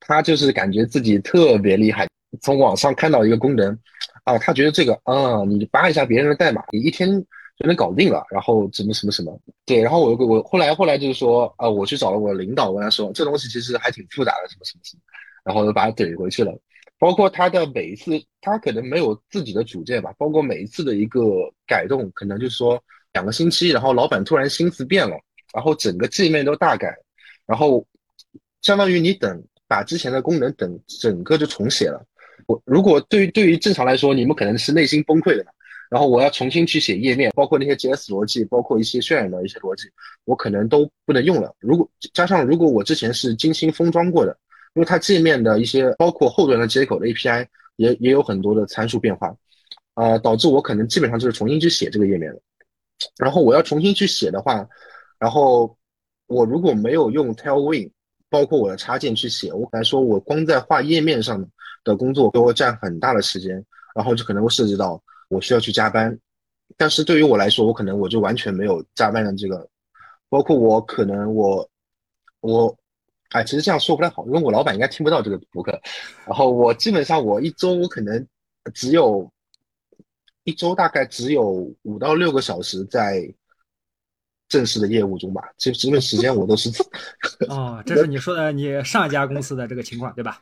Speaker 5: 他就是感觉自己特别厉害，从网上看到一个功能。啊，他觉得这个，啊，你扒一下别人的代码，你一天就能搞定了，然后怎么什么什么，对，然后我我后来后来就是说，啊，我去找了我领导，跟他说，这东西其实还挺复杂的，什么什么什么，然后就把他怼回去了。包括他的每一次，他可能没有自己的主见吧，包括每一次的一个改动，可能就是说两个星期，然后老板突然心思变了，然后整个界面都大改，然后相当于你等把之前的功能等整个就重写了。我如果对于对于正常来说，你们可能是内心崩溃的，然后我要重新去写页面，包括那些 JS 逻辑，包括一些渲染的一些逻辑，我可能都不能用了。如果加上如果我之前是精心封装过的，因为它界面的一些包括后端的接口的 API 也也有很多的参数变化，呃，导致我可能基本上就是重新去写这个页面了。然后我要重新去写的话，然后我如果没有用 Tailwind，包括我的插件去写，我来说我光在画页面上的工作给我占很大的时间，然后就可能会涉及到我需要去加班。但是对于我来说，我可能我就完全没有加班的这个，包括我可能我我，哎，其实这样说不太好，因为我老板应该听不到这个博客。然后我基本上我一周我可能只有一周大概只有五到六个小时在正式的业务中吧，其实基本时间我都是
Speaker 3: 哦，这是你说的你上一家公司的这个情况对吧？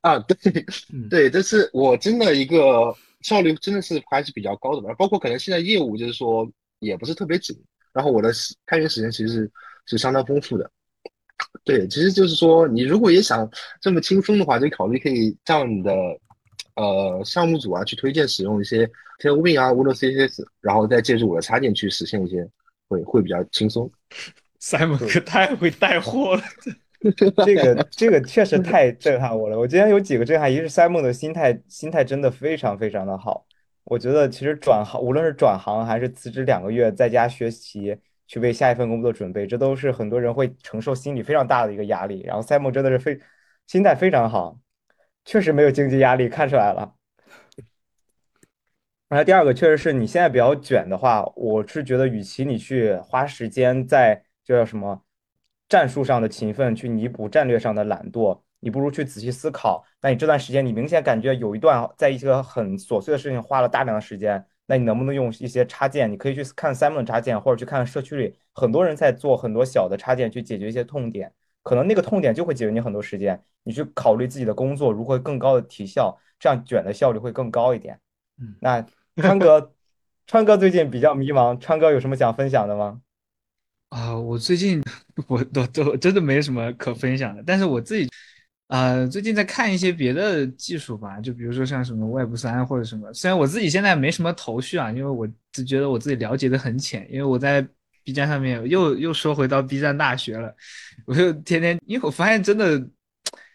Speaker 5: 啊，对
Speaker 3: 嗯
Speaker 5: 对，这是我真的一个效率真的是还是比较高的吧，包括可能现在业务就是说也不是特别紧，然后我的时开源时间其实是是相当丰富的。对，其实就是说你如果也想这么轻松的话，就考虑可以让你的呃项目组啊去推荐使用一些 Tailwind 啊、Windows CSS，然后再借助我的插件去实现一些，会会比较轻松。
Speaker 4: Simon 可太会带货了。
Speaker 2: 这个这个确实太震撼我了。我今天有几个震撼，一是 Simon 的心态，心态真的非常非常的好。我觉得其实转行，无论是转行还是辞职两个月在家学习，去为下一份工作准备，这都是很多人会承受心理非常大的一个压力。然后 Simon 真的是非心态非常好，确实没有经济压力，看出来了。然后第二个确实是你现在比较卷的话，我是觉得与其你去花时间在就叫什么战术上的勤奋去弥补战略上的懒惰，你不如去仔细思考。那你这段时间你明显感觉有一段在一些很琐碎的事情花了大量的时间，那你能不能用一些插件？你可以去看 Simon 插件，或者去看社区里很多人在做很多小的插件去解决一些痛点，可能那个痛点就会节约你很多时间。你去考虑自己的工作如何更高的提效，这样卷的效率会更高一点。
Speaker 3: 嗯
Speaker 2: 那川哥，川哥最近比较迷茫，川哥有什么想分享的吗？
Speaker 4: 啊，我最近我都都真的没什么可分享的，但是我自己，呃，最近在看一些别的技术吧，就比如说像什么 Web 三或者什么，虽然我自己现在没什么头绪啊，因为我只觉得我自己了解的很浅，因为我在 B 站上面又又说回到 B 站大学了，我就天天，因为我发现真的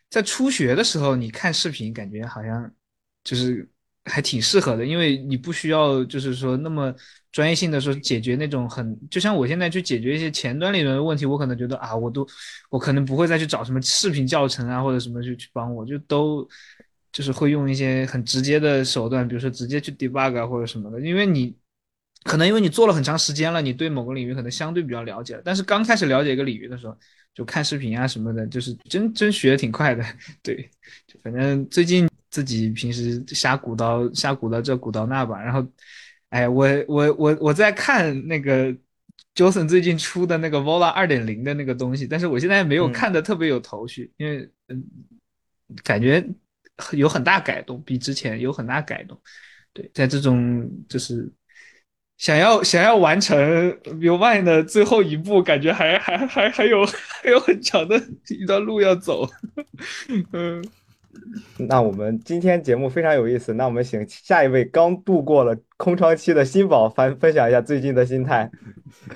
Speaker 4: 在初学的时候，你看视频感觉好像就是还挺适合的，因为你不需要就是说那么专业性的说解决那种很，就像我现在去解决一些前端理论的问题，我可能觉得啊，我都我可能不会再去找什么视频教程啊或者什么去去帮我，就都就是会用一些很直接的手段，比如说直接去 debug 啊或者什么的，因为你可能因为你做了很长时间了，你对某个领域可能相对比较了解了，但是刚开始了解一个领域的时候，就看视频啊什么的，就是真真学的挺快的，对，就反正最近自己平时瞎鼓捣瞎鼓捣这鼓捣那吧，然后，哎，我我我我在看那个 Johnson 最近出的那个 Vola 二点零的那个东西，但是我现在没有
Speaker 2: 嗯
Speaker 4: 看的特别有头绪，因为嗯，感觉有很大改动，比之前有很大改动。对，在这种就是想要想要完成 One 的最后一步，感觉还还还还有还有很长的一段路要走。嗯，
Speaker 2: 那我们今天节目非常有意思，那我们请下一位刚度过了空窗期的新宝分分享一下最近的心态。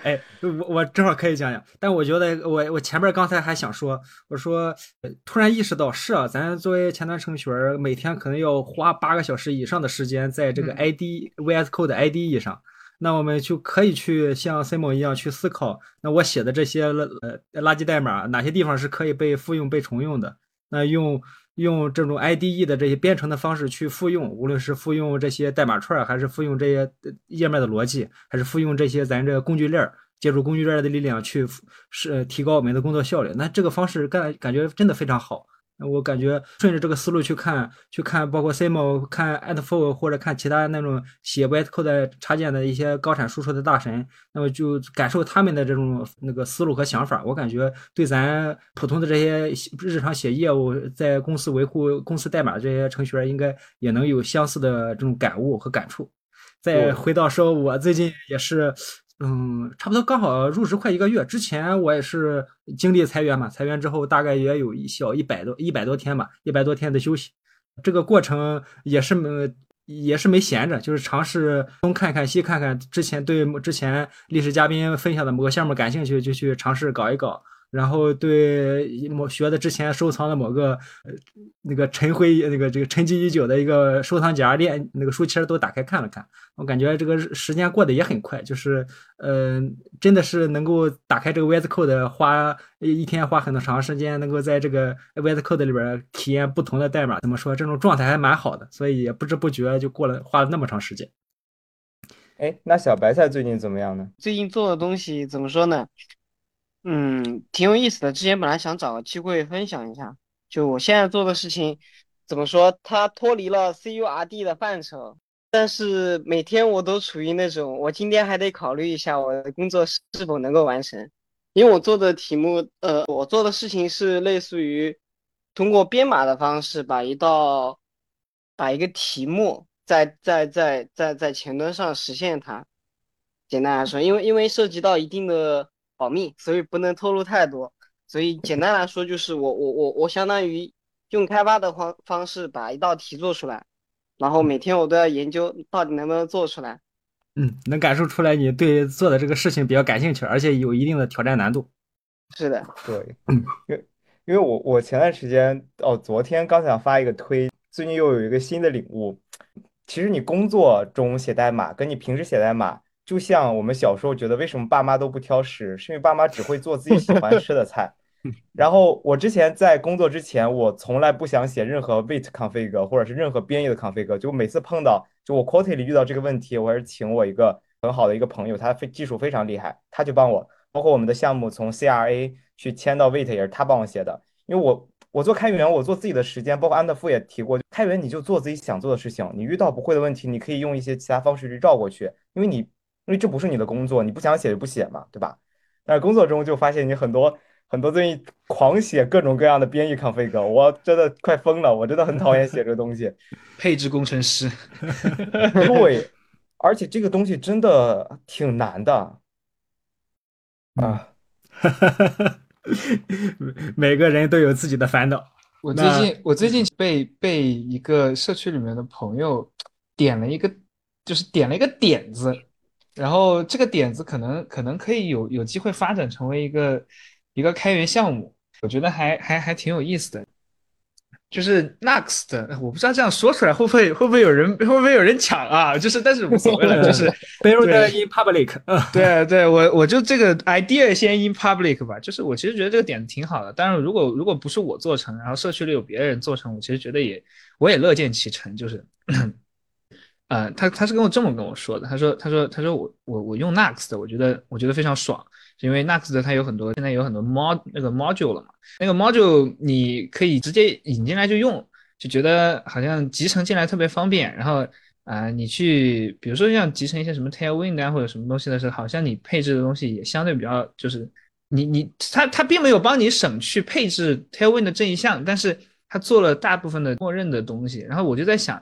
Speaker 3: 哎，我我正好可以讲讲，但我觉得我我前面刚才还想说，我说呃突然意识到是啊，咱作为前端程序员，每天可能要花八个小时以上的时间在这个
Speaker 4: 嗯
Speaker 3: ID、VS Code 的 IDE 上，那我们就可以去像 Simon 一样去思考，那我写的这些呃垃圾代码哪些地方是可以被复用、被重用的？那用用这种 IDE 的这些编程的方式去复用，无论是复用这些代码串，还是复用这些页面的逻辑，还是复用这些咱这个工具链，借助工具链的力量去是提高我们的工作效率。那这个方式感感觉真的非常好。那我感觉顺着这个思路去看，去看包括 Simo、看 a t f o 或者看其他那种写 VS Code 插件的一些高产输出的大神，那么就感受他们的这种那个思路和想法。我感觉对咱普通的这些日常写业务，在公司维护公司代码这些程序员，应该也能有相似的这种感悟和感触。再回到说，我最近也是，嗯，差不多刚好入职快一个月。之前我也是经历裁员嘛，裁员之后大概也有一小一百多一百多天吧，一百多天的休息。这个过程也是没也是没闲着，就是尝试东看看西看看，之前对之前历史嘉宾分享的某个项目感兴趣，就去尝试搞一搞。然后对某学的之前收藏的某个呃那个尘灰那个这个沉寂已久的一个收藏夹链那个书签都打开看了看，我感觉这个时间过得也很快，就是嗯、呃真的是能够打开这个 VS Code 花一天花很多长时间，能够在这个 VS Code 里边体验不同的代码，怎么说这种状态还蛮好的，所以也不知不觉就过了花了那么长时间。
Speaker 2: 哎，那小白菜最近怎么样呢？
Speaker 1: 最近做的东西怎么说呢？嗯，挺有意思的。之前本来想找个机会分享一下，就我现在做的事情，怎么说？它脱离了 CURD 的范畴，但是每天我都处于那种，我今天还得考虑一下我的工作是否能够完成，因为我做的题目，呃，我做的事情是类似于通过编码的方式把一道，把一个题目在在在在在前端上实现它。简单来说，因为因为涉及到一定的保密，所以不能透露太多。所以简单来说，就是我我我我相当于用开发的方方式把一道题做出来，然后每天我都要研究到底能不能做出来。
Speaker 3: 嗯，能感受出来你对做的这个事情比较感兴趣，而且有一定的挑战难度。
Speaker 1: 是的，
Speaker 2: 对，因为因为我我前段时间哦，昨天刚想发一个推，最近又有一个新的领悟。其实你工作中写代码，跟你平时写代码，就像我们小时候觉得为什么爸妈都不挑食，是因为爸妈只会做自己喜欢吃的菜。然后我之前在工作之前，我从来不想写任何 wait config 或者是任何编译的 config，就每次碰到就我 quality 里遇到这个问题，我还是请我一个很好的一个朋友，他非技术非常厉害，他就帮我，包括我们的项目从 CRA 去迁到 wait 也是他帮我写的，因为我我做开源，我做自己的时间，包括安德夫也提过，开源你就做自己想做的事情，你遇到不会的问题，你可以用一些其他方式去绕过去，因为你因为这不是你的工作，你不想写就不写嘛，对吧？但是工作中就发现你很多。很多东西狂写各种各样的编译 config，我真的快疯了，我真的很讨厌写这个东西。
Speaker 4: 配置工程师，
Speaker 2: 对，而且这个东西真的挺难的啊。
Speaker 3: 每个人都有自己的烦恼。
Speaker 4: 我最近我最近被被一个社区里面的朋友点了一个，就是点了一个点子，然后这个点子可能可能可以有有机会发展成为一个。一个开源项目，我觉得还还还挺有意思的，就是 Next，我不知道这样说出来会不会会不会有人会不会有人抢啊？就是但是无所谓了，就 是
Speaker 3: build in public。
Speaker 4: 对对，我我就这个 idea 先 in public 吧。就是我其实觉得这个点子挺好的，但是如果如果不是我做成，然后社区里有别人做成，我其实觉得也我也乐见其成。就是，呃，他他是跟我这么跟我说的，他说他说他说我我我用 Next，我觉得我觉得非常爽。因为 Next 它有很多，现在有很多 mod 那个 module 了嘛，那个 module 你可以直接引进来就用，就觉得好像集成进来特别方便。然后啊，你去比如说像集成一些什么 Tailwind 啊或者什么东西的时候，好像你配置的东西也相对比较就是你你它它并没有帮你省去配置 Tailwind 这一项，但是它做了大部分的默认的东西。然后我就在想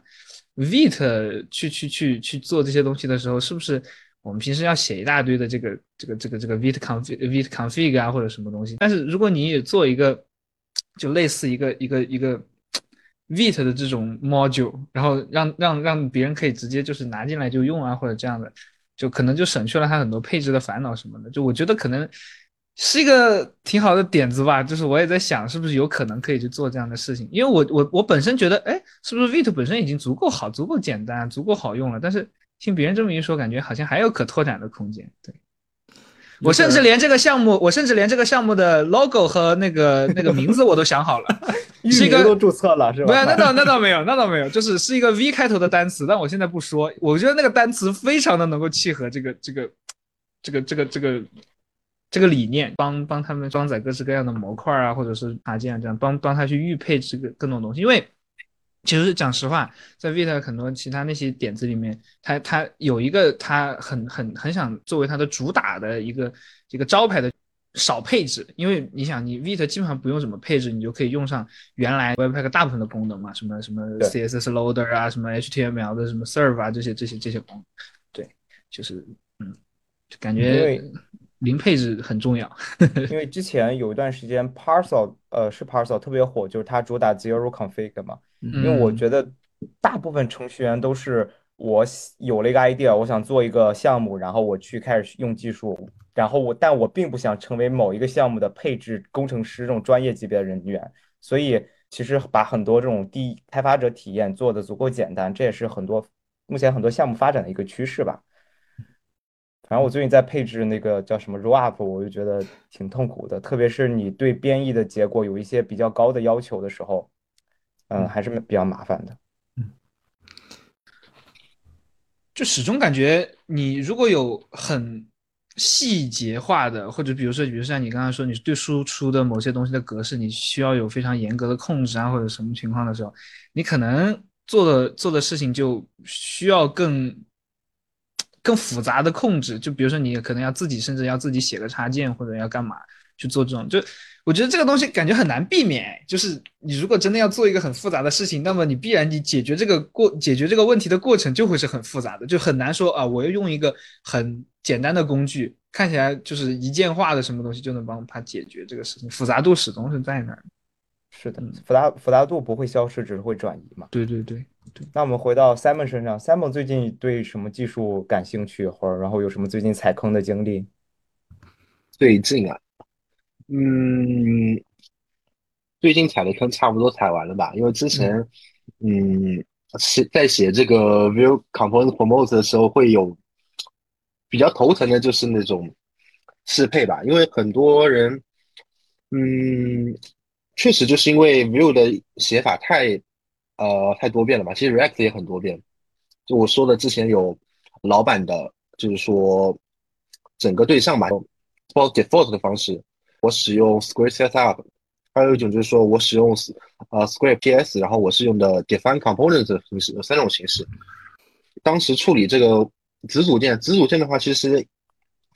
Speaker 4: ，Vite 去去去去做这些东西的时候，是不是？我们平时要写一大堆的这个这个这个这个 Vit config Vit config 啊或者什么东西，但是如果你也做一个，就类似一个一个一个 Vit 的这种 module，然后让让让别人可以直接就是拿进来就用啊或者这样的，就可能就省去了他很多配置的烦恼什么的。就我觉得可能是一个挺好的点子吧，就是我也在想是不是有可能可以去做这样的事情，因为我我我本身觉得，哎，是不是 vite 本身已经足够好、足够简单、足够好用了，但是。听别人这么一说，感觉好像还有可拓展的空间。对我甚至连这个项目，我甚至连这个项目的 logo 和那个那个名字我都想好了，是一个
Speaker 2: 都注册了是吧？
Speaker 4: 不是，那倒那倒没有，那倒没有，就是是一个 V 开头的单词，但我现在不说。我觉得那个单词非常的能够契合这个这个这个这个这个这个理念，帮帮他们装载各式各样的模块啊，或者是插件啊，这样帮帮他去预配这个更多东西，因为。其实讲实话，在 Vite 很多其他那些点子里面，它它有一个它很很很想作为它的主打的一个一个招牌的少配置，因为你想，你 Vite 基本上不用怎么配置，你就可以用上原来 Webpack 大部分的功能嘛，什么什么 CSS Loader 啊，什么 HTML 的什么 Serve 啊，这些这些这些功能，对，就是嗯，就感觉零配置很重要。
Speaker 2: 因为之前有一段时间 Parcel 呃是 Parcel 特别火，就是它主打 Zero Config 嘛。因为我觉得大部分程序员都是我有了一个 idea，我想做一个项目，然后我去开始用技术，然后我但我并不想成为某一个项目的配置工程师这种专业级别的人员，所以其实把很多这种低开发者体验做的足够简单，这也是很多目前很多项目发展的一个趋势吧。反正我最近在配置那个叫什么 rollup，我就觉得挺痛苦的，特别是你对编译的结果有一些比较高的要求的时候，嗯，还是比较麻烦的。嗯。
Speaker 4: 就始终感觉你如果有很细节化的，或者比如说，比如像你刚刚说，你对输出的某些东西的格式，你需要有非常严格的控制啊，或者什么情况的时候，你可能做的做的事情就需要更更复杂的控制。就比如说，你可能要自己甚至要自己写个插件，或者要干嘛去做这种就。我觉得这个东西感觉很难避免，就是你如果真的要做一个很复杂的事情，那么你必然你解决这个过解决这个问题的过程就会是很复杂的，就很难说啊，我要用一个很简单的工具，看起来就是一键化的什么东西就能帮他解决这个事情，复杂度始终是在那儿。
Speaker 2: 是的，复杂复杂度不会消失，只是会转移嘛。
Speaker 4: 对对对对。
Speaker 2: 那我们回到 Simon 身上，Simon 最近对什么技术感兴趣，或者然后有什么最近踩坑的经历？
Speaker 5: 最近啊。嗯，最近踩的坑差不多踩完了吧？因为之前，嗯，写在写这个 View Component Promote 的时候，会有比较头疼的，就是那种适配吧。因为很多人，嗯，确实就是因为 View 的写法太，呃，太多变了吧。其实 React 也很多变。就我说的，之前有老版的，就是说整个对象吧，包 default 的方式。我使用 Script Setup，还有一种就是说我使用呃 Script PS，然后我是用的 Define component 的形式，有三种形式。当时处理这个子组件，子组件的话，其实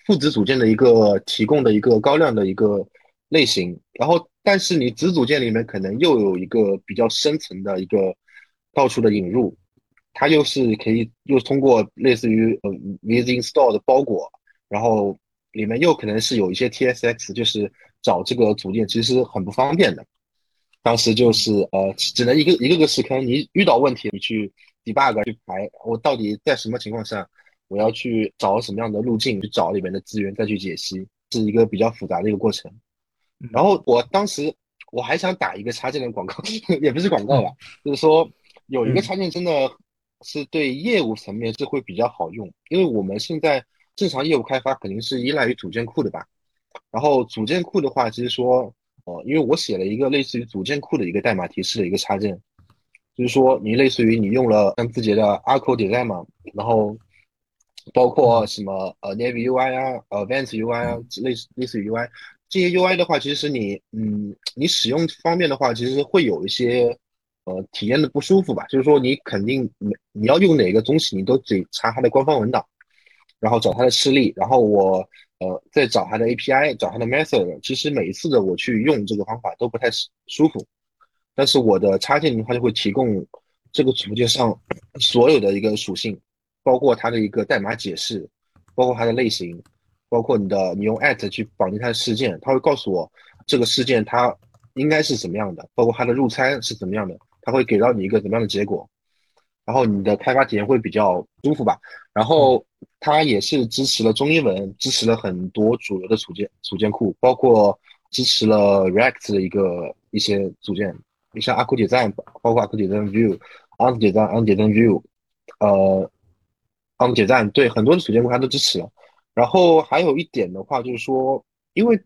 Speaker 5: 父子组件的一个提供的一个高亮的一个类型，然后但是你子组件里面可能又有一个比较深层的一个到处的引入，它又是可以又通过类似于呃 with install 的包裹，然后。里面又可能是有一些 TSX，就是找这个组件其实很不方便的。当时就是呃，只能一个一个个试坑，你遇到问题你去 debug 去排，我到底在什么情况下我要去找什么样的路径去找里面的资源再去解析，是一个比较复杂的一个过程。然后我当时我还想打一个插件的广告，也不是广告吧，就是说有一个插件真的是对业务层面是会比较好用，因为我们现在。正常业务开发肯定是依赖于组件库的吧，然后组件库的话，其实说，呃，因为我写了一个类似于组件库的一个代码提示的一个插件，就是说你类似于你用了像字节的 Arco Design 嘛，然后包括什么呃 Navy UI 啊、Advanced UI 啊，类似类似于 UI 这些 UI 的话，其实你嗯，你使用方面的话，其实会有一些呃体验的不舒服吧，就是说你肯定你你要用哪个东西，你都得查它的官方文档。然后找它的示例，然后我呃再找它的 API，找它的 method。其实每一次的我去用这个方法都不太舒服，但是我的插件的话就会提供这个组件上所有的一个属性，包括它的一个代码解释，包括它的类型，包括你的你用 at 去绑定它的事件，它会告诉我这个事件它应该是怎么样的，包括它的入参是怎么样的，它会给到你一个怎么样的结果。然后你的开发体验会比较舒服吧。然后它也是支持了中英文，支持了很多主流的组件组件库，包括支持了 React 的一个一些组件，你像 Arc Design，包括 Arc Design View、On Design、On Design View，呃，On Design 对很多的组件库它都支持了。然后还有一点的话就是说，因为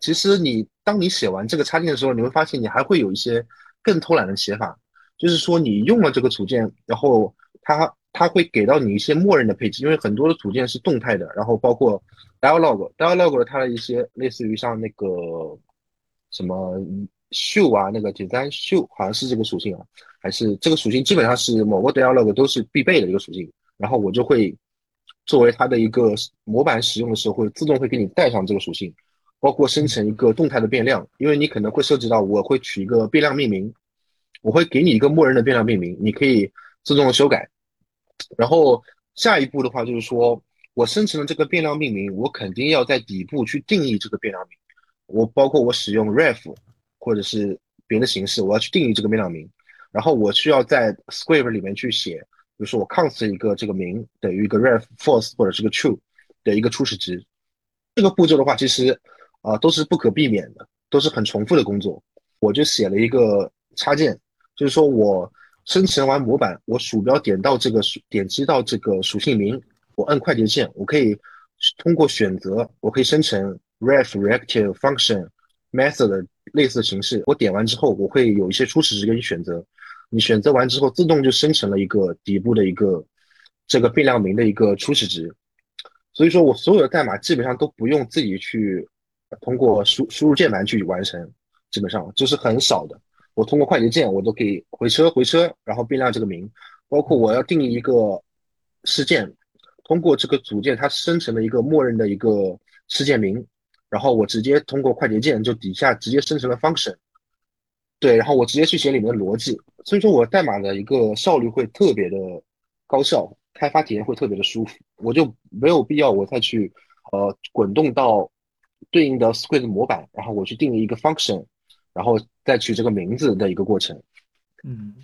Speaker 5: 其实你当你写完这个插件的时候，你会发现你还会有一些更偷懒的写法。就是说，你用了这个组件，然后它它会给到你一些默认的配置，因为很多的组件是动态的，然后包括 dialog，dialog 它的一些类似于像那个什么 show 啊，那个 design show 好像是这个属性啊，还是这个属性基本上是某个 dialog 都是必备的一个属性，然后我就会作为它的一个模板使用的时候，会自动会给你带上这个属性，包括生成一个动态的变量，因为你可能会涉及到我会取一个变量命名。我会给你一个默认的变量命名，你可以自动的修改。然后下一步的话就是说，我生成了这个变量命名，我肯定要在底部去定义这个变量名。我包括我使用 ref 或者是别的形式，我要去定义这个变量名。然后我需要在 script 里面去写，比如说我 const 一个这个名等于一个 ref false 或者是个 true 的一个初始值。这个步骤的话，其实啊、都是不可避免的，都是很重复的工作。我就写了一个插件，就是说我生成完模板，我鼠标点到这个属点击到这个属性名，我按快捷键，我可以通过选择，我可以生成 ref、reactive、function、method 的类似的形式。我点完之后，我会有一些初始值给你选择，你选择完之后，自动就生成了一个底部的一个这个变量名的一个初始值。所以说我所有的代码基本上都不用自己去通过输输入键盘去完成，基本上就是很少的。我通过快捷键，我都可以回车回车，然后变量这个名，包括我要定义一个事件，通过这个组件它生成了一个默认的一个事件名，然后我直接通过快捷键就底下直接生成了 function，对，然后我直接去写里面的逻辑，所以说我代码的一个效率会特别的高效，开发体验会特别的舒服，我就没有必要我再去呃滚动到对应的 script 模板，然后我去定义一个 function，然后再取这个名字的一个过程。
Speaker 3: 嗯。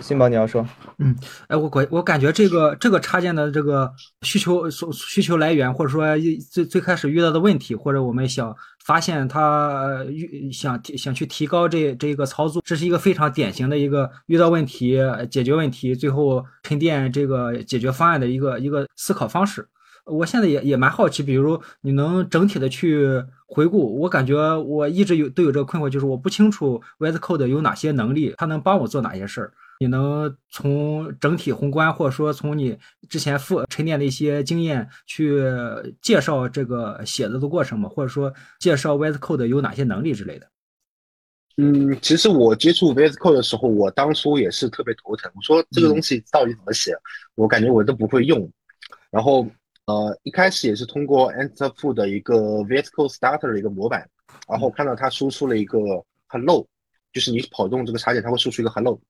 Speaker 2: 辛宝你要说，嗯
Speaker 3: 哎，我感我感觉这个这个插件的这个需求所需求来源，或者说最最开始遇到的问题，或者我们想发现它呃遇想提想去提高这这一个操作，这是一个非常典型的一个遇到问题解决问题，最后沉淀这个解决方案的一个一个思考方式。我现在也也蛮好奇，比如你能整体的去回顾，我感觉我一直有都有这个困惑，就是我不清楚 VS Code 有哪些能力，它能帮我做哪些事儿。你能从整体宏观，或者说从你之前复沉淀的一些经验去介绍这个写作的过程吗？或者说介绍 VS Code 有哪些能力之类的？
Speaker 5: 嗯，其实我接触 VS Code 的时候，我当初也是特别头疼。我说这个东西到底怎么写，我感觉我都不会用。然后呃，一开始也是通过 AnswerFood 的一个 VS Code Starter 的一个模板，然后看到它输出了一个 Hello，就是你跑动这个插件，它会输出一个 Hello。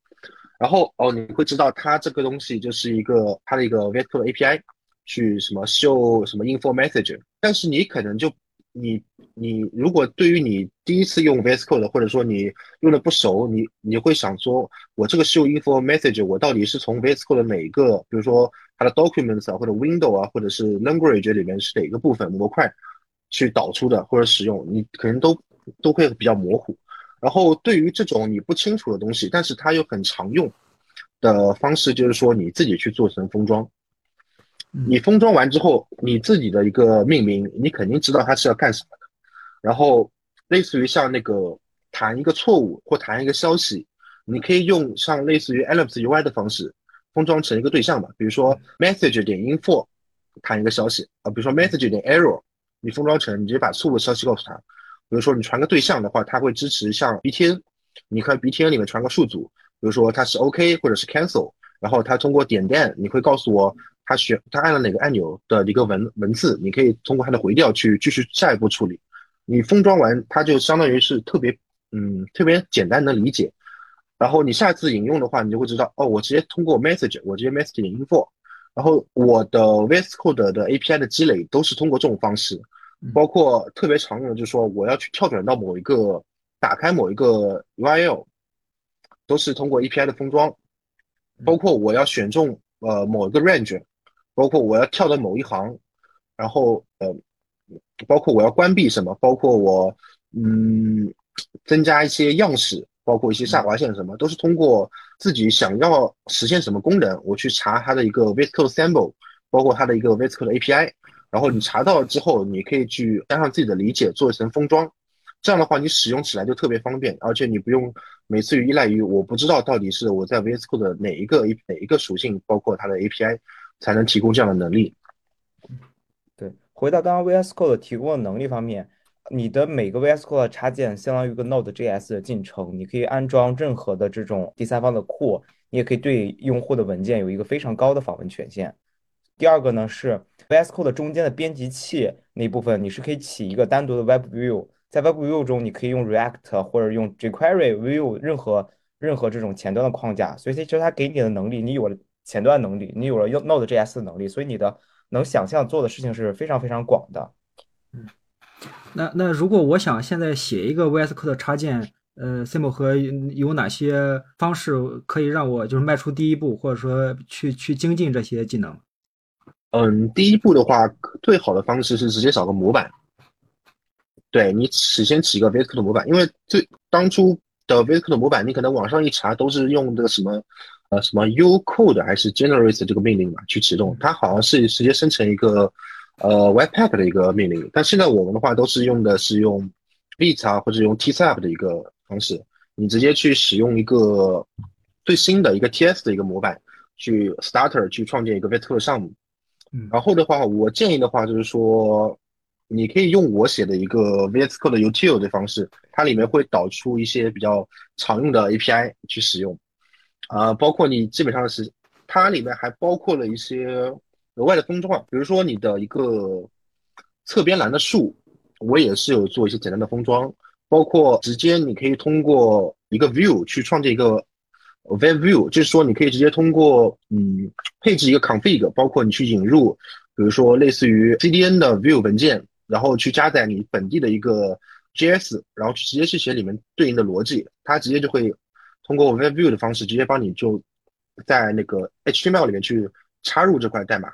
Speaker 5: 然后哦，你会知道它这个东西就是一个它的一个 VS Code API，去什么 show 什么 info message，但是你可能就你你如果对于你第一次用 VS Code 或者说你用的不熟，你你会想说，我这个 show info message 我到底是从 VS Code 的哪一个，比如说它的 documents 啊或者 window 啊或者是 language 里面是哪个部分模块去导出的或者使用，你可能都都会比较模糊。然后对于这种你不清楚的东西，但是它又很常用的方式，就是说你自己去做成封装。你封装完之后，你自己的一个命名，你肯定知道它是要干什么的。然后类似于像那个弹一个错误或弹一个消息，你可以用像类似于 Ellipse UI 的方式封装成一个对象吧，比如说 message 点 info 弹一个消息啊，比如说 message 点 error，你封装成你直接把错误的消息告诉他。比如说你传个对象的话，它会支持像 BTN，你看 BTN 里面传个数组，比如说它是 OK 或者是 cancel，然后它通过点弹，你会告诉我他选他按了哪个按钮的一个文文字，你可以通过它的回调去继续下一步处理。你封装完，它就相当于是特别嗯特别简单能理解。然后你下次引用的话，你就会知道哦，我直接通过 message，我直接 message 点 info，然后我的 VS Code 的 API 的积累都是通过这种方式。包括特别常用的，就是说我要去跳转到某一个，打开某一个 URL，都是通过 API 的封装。包括我要选中呃某一个 range，包括我要跳到某一行，然后呃，包括我要关闭什么，包括我嗯增加一些样式，包括一些下划线什么，都是通过自己想要实现什么功能，我去查它的一个 VS Code sample，包括它的一个 VS Code API。然后你查到之后，你可以去加上自己的理解，做一层封装。这样的话，你使用起来就特别方便，而且你不用每次依赖于我不知道到底是我在 VS Code 的哪一个哪一个属性，包括它的 API，才能提供这样的能力。
Speaker 2: 对，回到刚刚 VS Code 提供的能力方面，你的每个 VS Code 插件相当于一个 Node.js 的进程，你可以安装任何的这种第三方的库，你也可以对用户的文件有一个非常高的访问权限。第二个呢是 VS Code 中间的编辑器那部分，你是可以起一个单独的 Web View，在 Web View 中你可以用 React 或者用 jQuery View 任何任何这种前端的框架，所以其实它给你的能力，你有了前端能力，你有了用 Node.js 的能力，所以你的能想象做的事情是非常非常广的。
Speaker 3: 嗯，那那如果我想现在写一个 VS Code 插件，呃，Sim 和有哪些方式可以让我就是迈出第一步，或者说去去精进这些技能？
Speaker 5: 嗯，第一步的话，最好的方式是直接找个模板。对你起先起一个 VS Code 模板，因为最当初的 VS Code 模板，你可能网上一查都是用这个什么，呃，什么 U Code 还是 Generate 这个命令嘛去启动，它好像是直接生成一个呃 Webpack 的一个命令。但现在我们的话都是用的是用 Vite 啊或者用 TSAP 的一个方式，你直接去使用一个最新的一个 TS 的一个模板去 Starter 去创建一个 VS Code 项目。
Speaker 3: 嗯，
Speaker 5: 然后的话，我建议的话就是说。你可以用我写的一个 VS Code 的 util 的方式，它里面会导出一些比较常用的 API 去使用，啊，包括你基本上是，它里面还包括了一些额外的封装啊，比如说你的一个侧边栏的树，我也是有做一些简单的封装，包括直接你可以通过一个 view 去创建一个 web view，就是说你可以直接通过嗯配置一个 config，包括你去引入，比如说类似于 CDN 的 view 文件。然后去加载你本地的一个 JS，然后直接去写里面对应的逻辑，它直接就会通过 Web View 的方式直接帮你就在那个 HTML 里面去插入这块代码。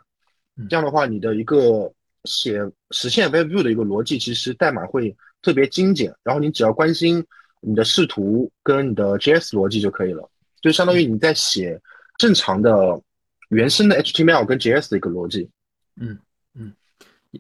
Speaker 5: 这样的话，你的一个写实现 Web View 的一个逻辑，其实代码会特别精简。然后你只要关心你的视图跟你的 JS 逻辑就可以了，就相当于你在写正常的原生的 HTML 跟 JS 的一个逻辑。
Speaker 3: 嗯。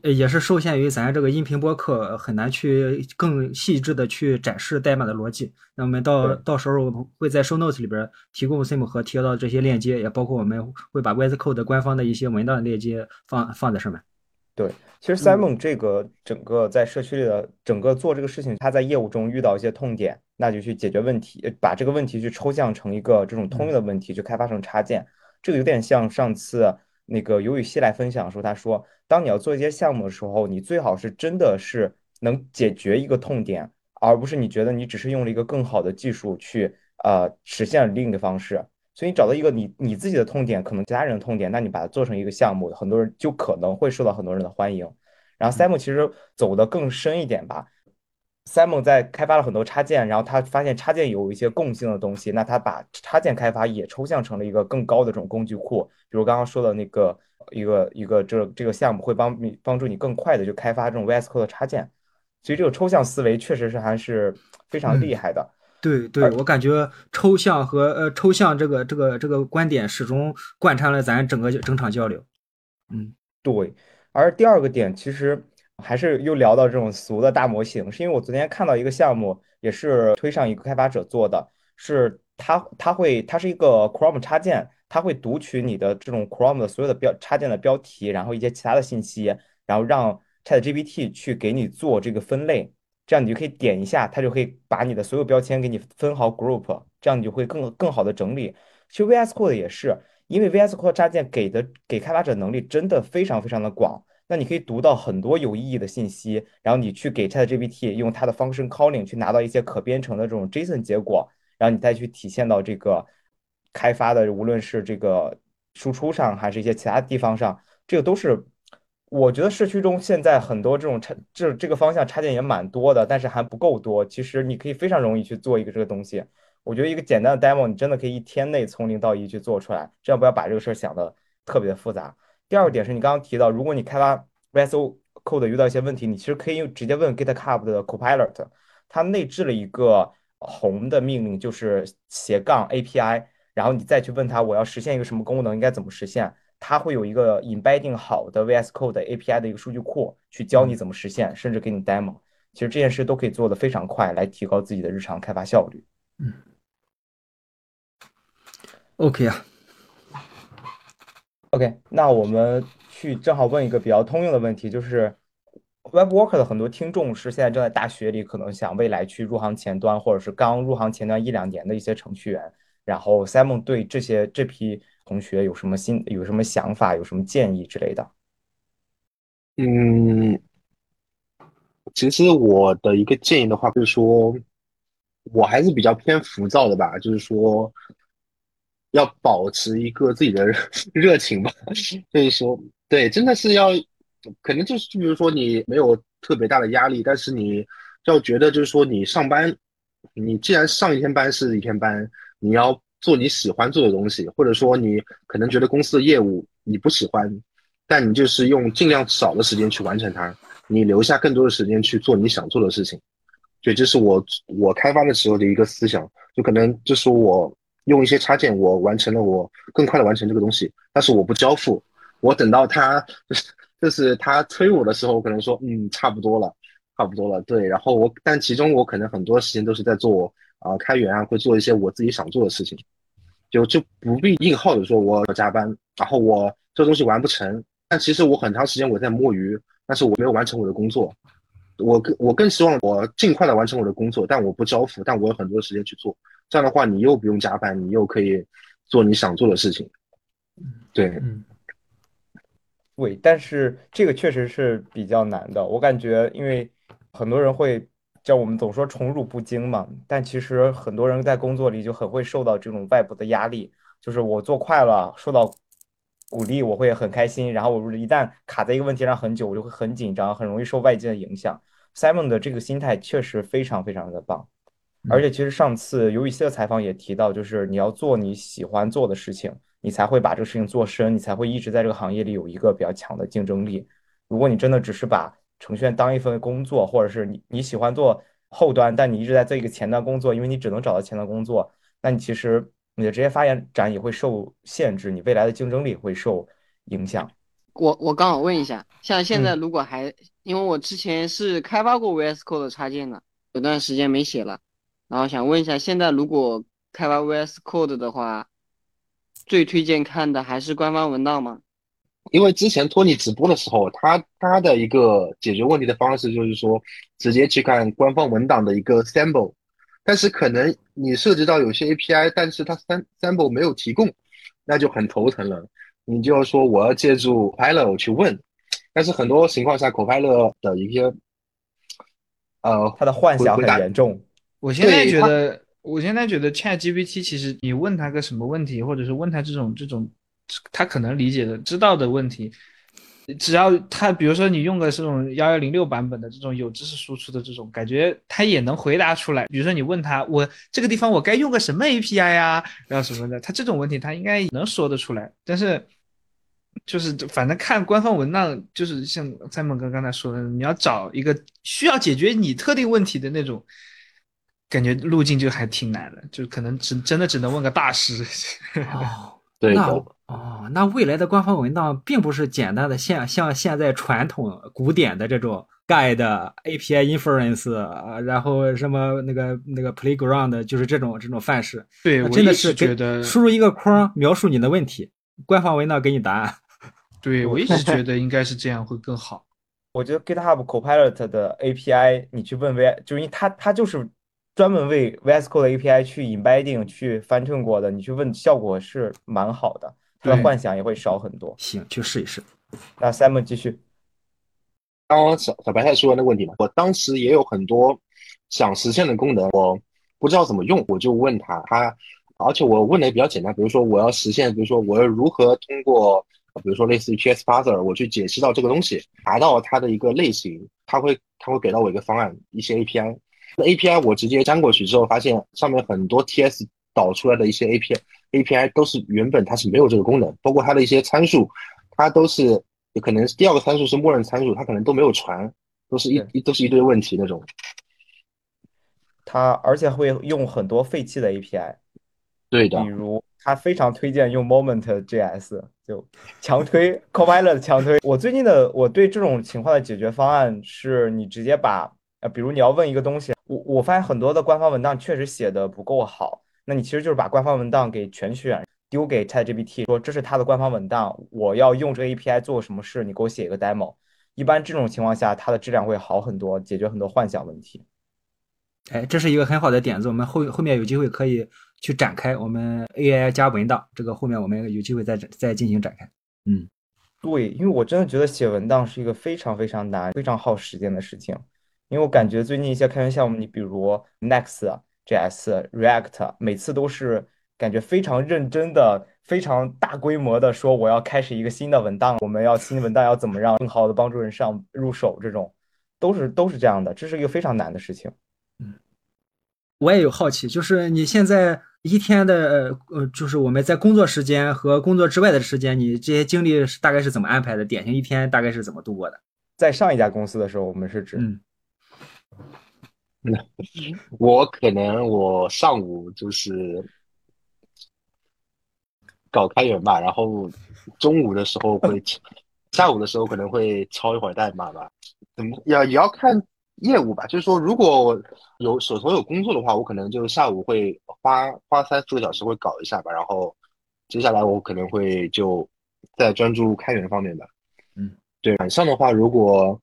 Speaker 3: 也是受限于咱这个音频播客很难去更细致的去展示代码的逻辑。那我们到到时候我们会在 show notes 里边提供 sim 和贴到这些链接，也包括我们会把 VS Code 官方的一些文档链接放放在上面。
Speaker 2: 对，其实 Simon 这个整个在社区里的整个做这个事情，他在业务中遇到一些痛点，那就去解决问题，把这个问题去抽象成一个这种通用的问题，去开发成插件。这个有点像上次。那个尤雨希来分享的时候，他说，当你要做一些项目的时候，你最好是真的是能解决一个痛点，而不是你觉得你只是用了一个更好的技术去呃实现另一个方式。所以你找到一个你你自己的痛点，可能其他人的痛点，那你把它做成一个项目，很多人就可能会受到很多人的欢迎。然后 Sam 其实走的更深一点吧。Simon 在开发了很多插件，然后他发现插件有一些共性的东西，那他把插件开发也抽象成了一个更高的这种工具库。比如刚刚说的那个一个一个这这个项目会帮你帮助你更快的去开发这种 VS Code 的插件，所以这个抽象思维确实是还是非常厉害的。
Speaker 3: 对对，我感觉抽象和呃抽象这个这个这个观点始终贯穿了咱整个整场交流。
Speaker 2: 嗯，对。而第二个点其实。还是又聊到这种俗的大模型，是因为我昨天看到一个项目，也是推上一个开发者做的，是他他会它是一个 Chrome 插件，它会读取你的这种 Chrome 的所有的标插件的标题，然后一些其他的信息，然后让 ChatGPT 去给你做这个分类，这样你就可以点一下，它就可以把你的所有标签给你分好 group，这样你就会更更好的整理。其实 VS Code 也是，因为 VS Code 插件给的给开发者能力真的非常非常的广。那你可以读到很多有意义的信息，然后你去给 ChatGPT 用它的 function calling 去拿到一些可编程的这种 JSON 结果，然后你再去体现到这个开发的，无论是这个输出上，还是一些其他地方上，这个都是我觉得社区中现在很多这种插这这个方向插件也蛮多的，但是还不够多。其实你可以非常容易去做一个这个东西。我觉得一个简单的 demo，你真的可以一天内从零到一去做出来，这样不要把这个事儿想的特别的复杂。第二个点是你刚刚提到，如果你开发 VS Code 遇到一些问题，你其实可以用直接问 GitHub 的 Copilot，它内置了一个红的命令，就是斜杠 API，然后你再去问他我要实现一个什么功能，应该怎么实现，它会有一个 embedding 好的 VS Code API 的一个数据库，去教你怎么实现，甚至给你 demo。其实这件事都可以做得非常快，来提高自己的日常开发效率。
Speaker 3: 嗯，OK 啊。
Speaker 2: OK，那我们去正好问一个比较通用的问题，就是 Web Worker 的很多听众是现在正在大学里，可能想未来去入行前端，或者是刚入行前端一两年的一些程序员。然后 Simon 对这些这批同学有什么新有什么想法，有什么建议之类的？
Speaker 5: 嗯，其实我的一个建议的话，就是说我还是比较偏浮躁的吧，就是说。要保持一个自己的 热情吧，所以说，对，真的是要，可能就是，就比如说你没有特别大的压力，但是你要觉得就是说你上班，你既然上一天班是一天班，你要做你喜欢做的东西，或者说你可能觉得公司的业务你不喜欢，但你就是用尽量少的时间去完成它，你留下更多的时间去做你想做的事情。对，这是我我开发的时候的一个思想，就可能就是我用一些插件，我完成了，我更快的完成这个东西，但是我不交付，我等到他就是就是他催我的时候，我可能说嗯差不多了，差不多了，对，然后我但其中我可能很多时间都是在做啊开源啊，会做一些我自己想做的事情，就就不必硬耗着说我要加班，然后我这东西完不成，但其实我很长时间我在摸鱼，但是我没有完成我的工作。我更我更希望我尽快的完成我的工作，但我不交付，但我有很多时间去做。这样的话，你又不用加班，你又可以做你想做的事情。对，
Speaker 3: 嗯，
Speaker 2: 对，但是这个确实是比较难的。我感觉，因为很多人会叫我们总说宠辱不惊嘛，但其实很多人在工作里就很会受到这种外部的压力，就是我做快了，受到鼓励，我会很开心。然后我一旦卡在一个问题上很久，我就会很紧张，很容易受外界的影响。Simon 的这个心态确实非常非常的棒，而且其实上次尤雨希的采访也提到，就是你要做你喜欢做的事情，你才会把这个事情做深，你才会一直在这个行业里有一个比较强的竞争力。如果你真的只是把程序员当一份工作，或者是你你喜欢做后端，但你一直在做一个前端工作，因为你只能找到前端工作，那你其实你的职业发展也会受限制，你未来的竞争力会受影响。
Speaker 1: 我我刚好问一下，像现在
Speaker 2: 嗯
Speaker 1: 如果还，因为我之前是开发过 VS Code 的插件的，有段时间没写了，然后想问一下，现在如果开发 VS Code 的话，最推荐看的还是官方文档吗？
Speaker 5: 因为之前托尼直播的时候，他他的一个解决问题的方式就是说，直接去看官方文档的一个 sample，但是可能你涉及到有些 API，但是它 sam sample 没有提供，那就很头疼了。你就要说我要借助 Copilot 我去问，但是很多情况下 Copilot 的一些呃
Speaker 2: 他的幻想很严重。
Speaker 4: 我现在觉得，我现在觉得 Chat GPT 其实你问他个什么问题，或者是问他这种这种他可能理解的、知道的问题，只要他比如说你用个这种幺幺零六版本的这种有知识输出的这种，感觉他也能回答出来。比如说你问他我这个地方我该用个什么 API 呀、然后什么的，他这种问题他应该能说得出来。但是就是反正看官方文档，就是像 Simon 哥刚才说的，你要找一个需要解决你特定问题的那种。感觉路径就还挺难的，就可能只真的只能问个大师。
Speaker 3: 哦，那
Speaker 5: 对那
Speaker 3: 哦，那未来的官方文档并不是简单的像像现在传统古典的这种 guide、API inference，啊然后什么那个那个 playground，就是这种这种范式。
Speaker 4: 对我
Speaker 3: 真的是
Speaker 4: 觉得，
Speaker 3: 输入一个框描述你的问题，官方文档给你答案。
Speaker 4: 对我一直觉得应该是这样会更好。
Speaker 2: 我觉得 GitHub Copilot 的 API，你去问 V，就是因为它它就是专门为 VS Code 的 API 去 embedding 去 fine tune 过的，你去问效果是蛮好的，它的幻想也会少很多。
Speaker 3: 行，去试一试。
Speaker 2: 那 Simon 继续，
Speaker 5: 刚刚小小白菜说的那个问题嘛，我当时也有很多想实现的功能，我不知道怎么用，我就问他，他，而且我问的也比较简单，比如说我要实现，比如说我要如何通过，比如说类似于 PS Parser，我去解析到这个东西，达到它的一个类型，他会他会给到我一个方案，一些 API，那 API 我直接粘过去之后，发现上面很多 TS 导出来的一些 API API 都是原本它是没有这个功能，包括它的一些参数，它都是有可能第二个参数是默认参数，它可能都没有传，都是一一都是一堆问题那种。
Speaker 2: 它而且会用很多废弃的 API，
Speaker 5: 对的
Speaker 2: 比，如他非常推荐用 Moment JS，就强推 Copilot 强推。我最近的我对这种情况的解决方案是，你直接把呃，比如你要问一个东西，我我发现很多的官方文档确实写的不够好，那你其实就是把官方文档给全选丢给 ChatGPT，说这是它的官方文档，我要用这个 API 做什么事，你给我写一个 demo。一般这种情况下，它的质量会好很多，解决很多幻想问题。
Speaker 3: 哎，这是一个很好的点子，我们后后面有机会可以去展开我们 AI 加文档，这个后面我们有机会再再进行展开。嗯，
Speaker 2: 对，因为我真的觉得写文档是一个非常非常难、非常耗时间的事情。因为我感觉最近一些开源项目，你比如 Next、JS、React，每次都是感觉非常认真的、非常大规模的说我要开始一个新的文档，我们要新的文档要怎么让更好的帮助人上入手，这种都是都是这样的，这是一个非常难的事情。
Speaker 3: 嗯我也有好奇，就是你现在一天的呃，就是我们在工作时间和工作之外的时间，你这些精力是大概是怎么安排的？典型一天大概是怎么度过的？
Speaker 2: 在上一家公司的时候，我们是指，
Speaker 3: 嗯
Speaker 5: 我可能我上午就是搞开源吧，然后中午的时候会，下午的时候可能会抄一会儿代码吧。怎么要也要看业务吧，就是说如果有手头有工作的话，我可能就下午会花花三四个小时会搞一下吧，然后接下来我可能会就在专注开源方面吧。
Speaker 3: 嗯，
Speaker 5: 对，晚上的话，如果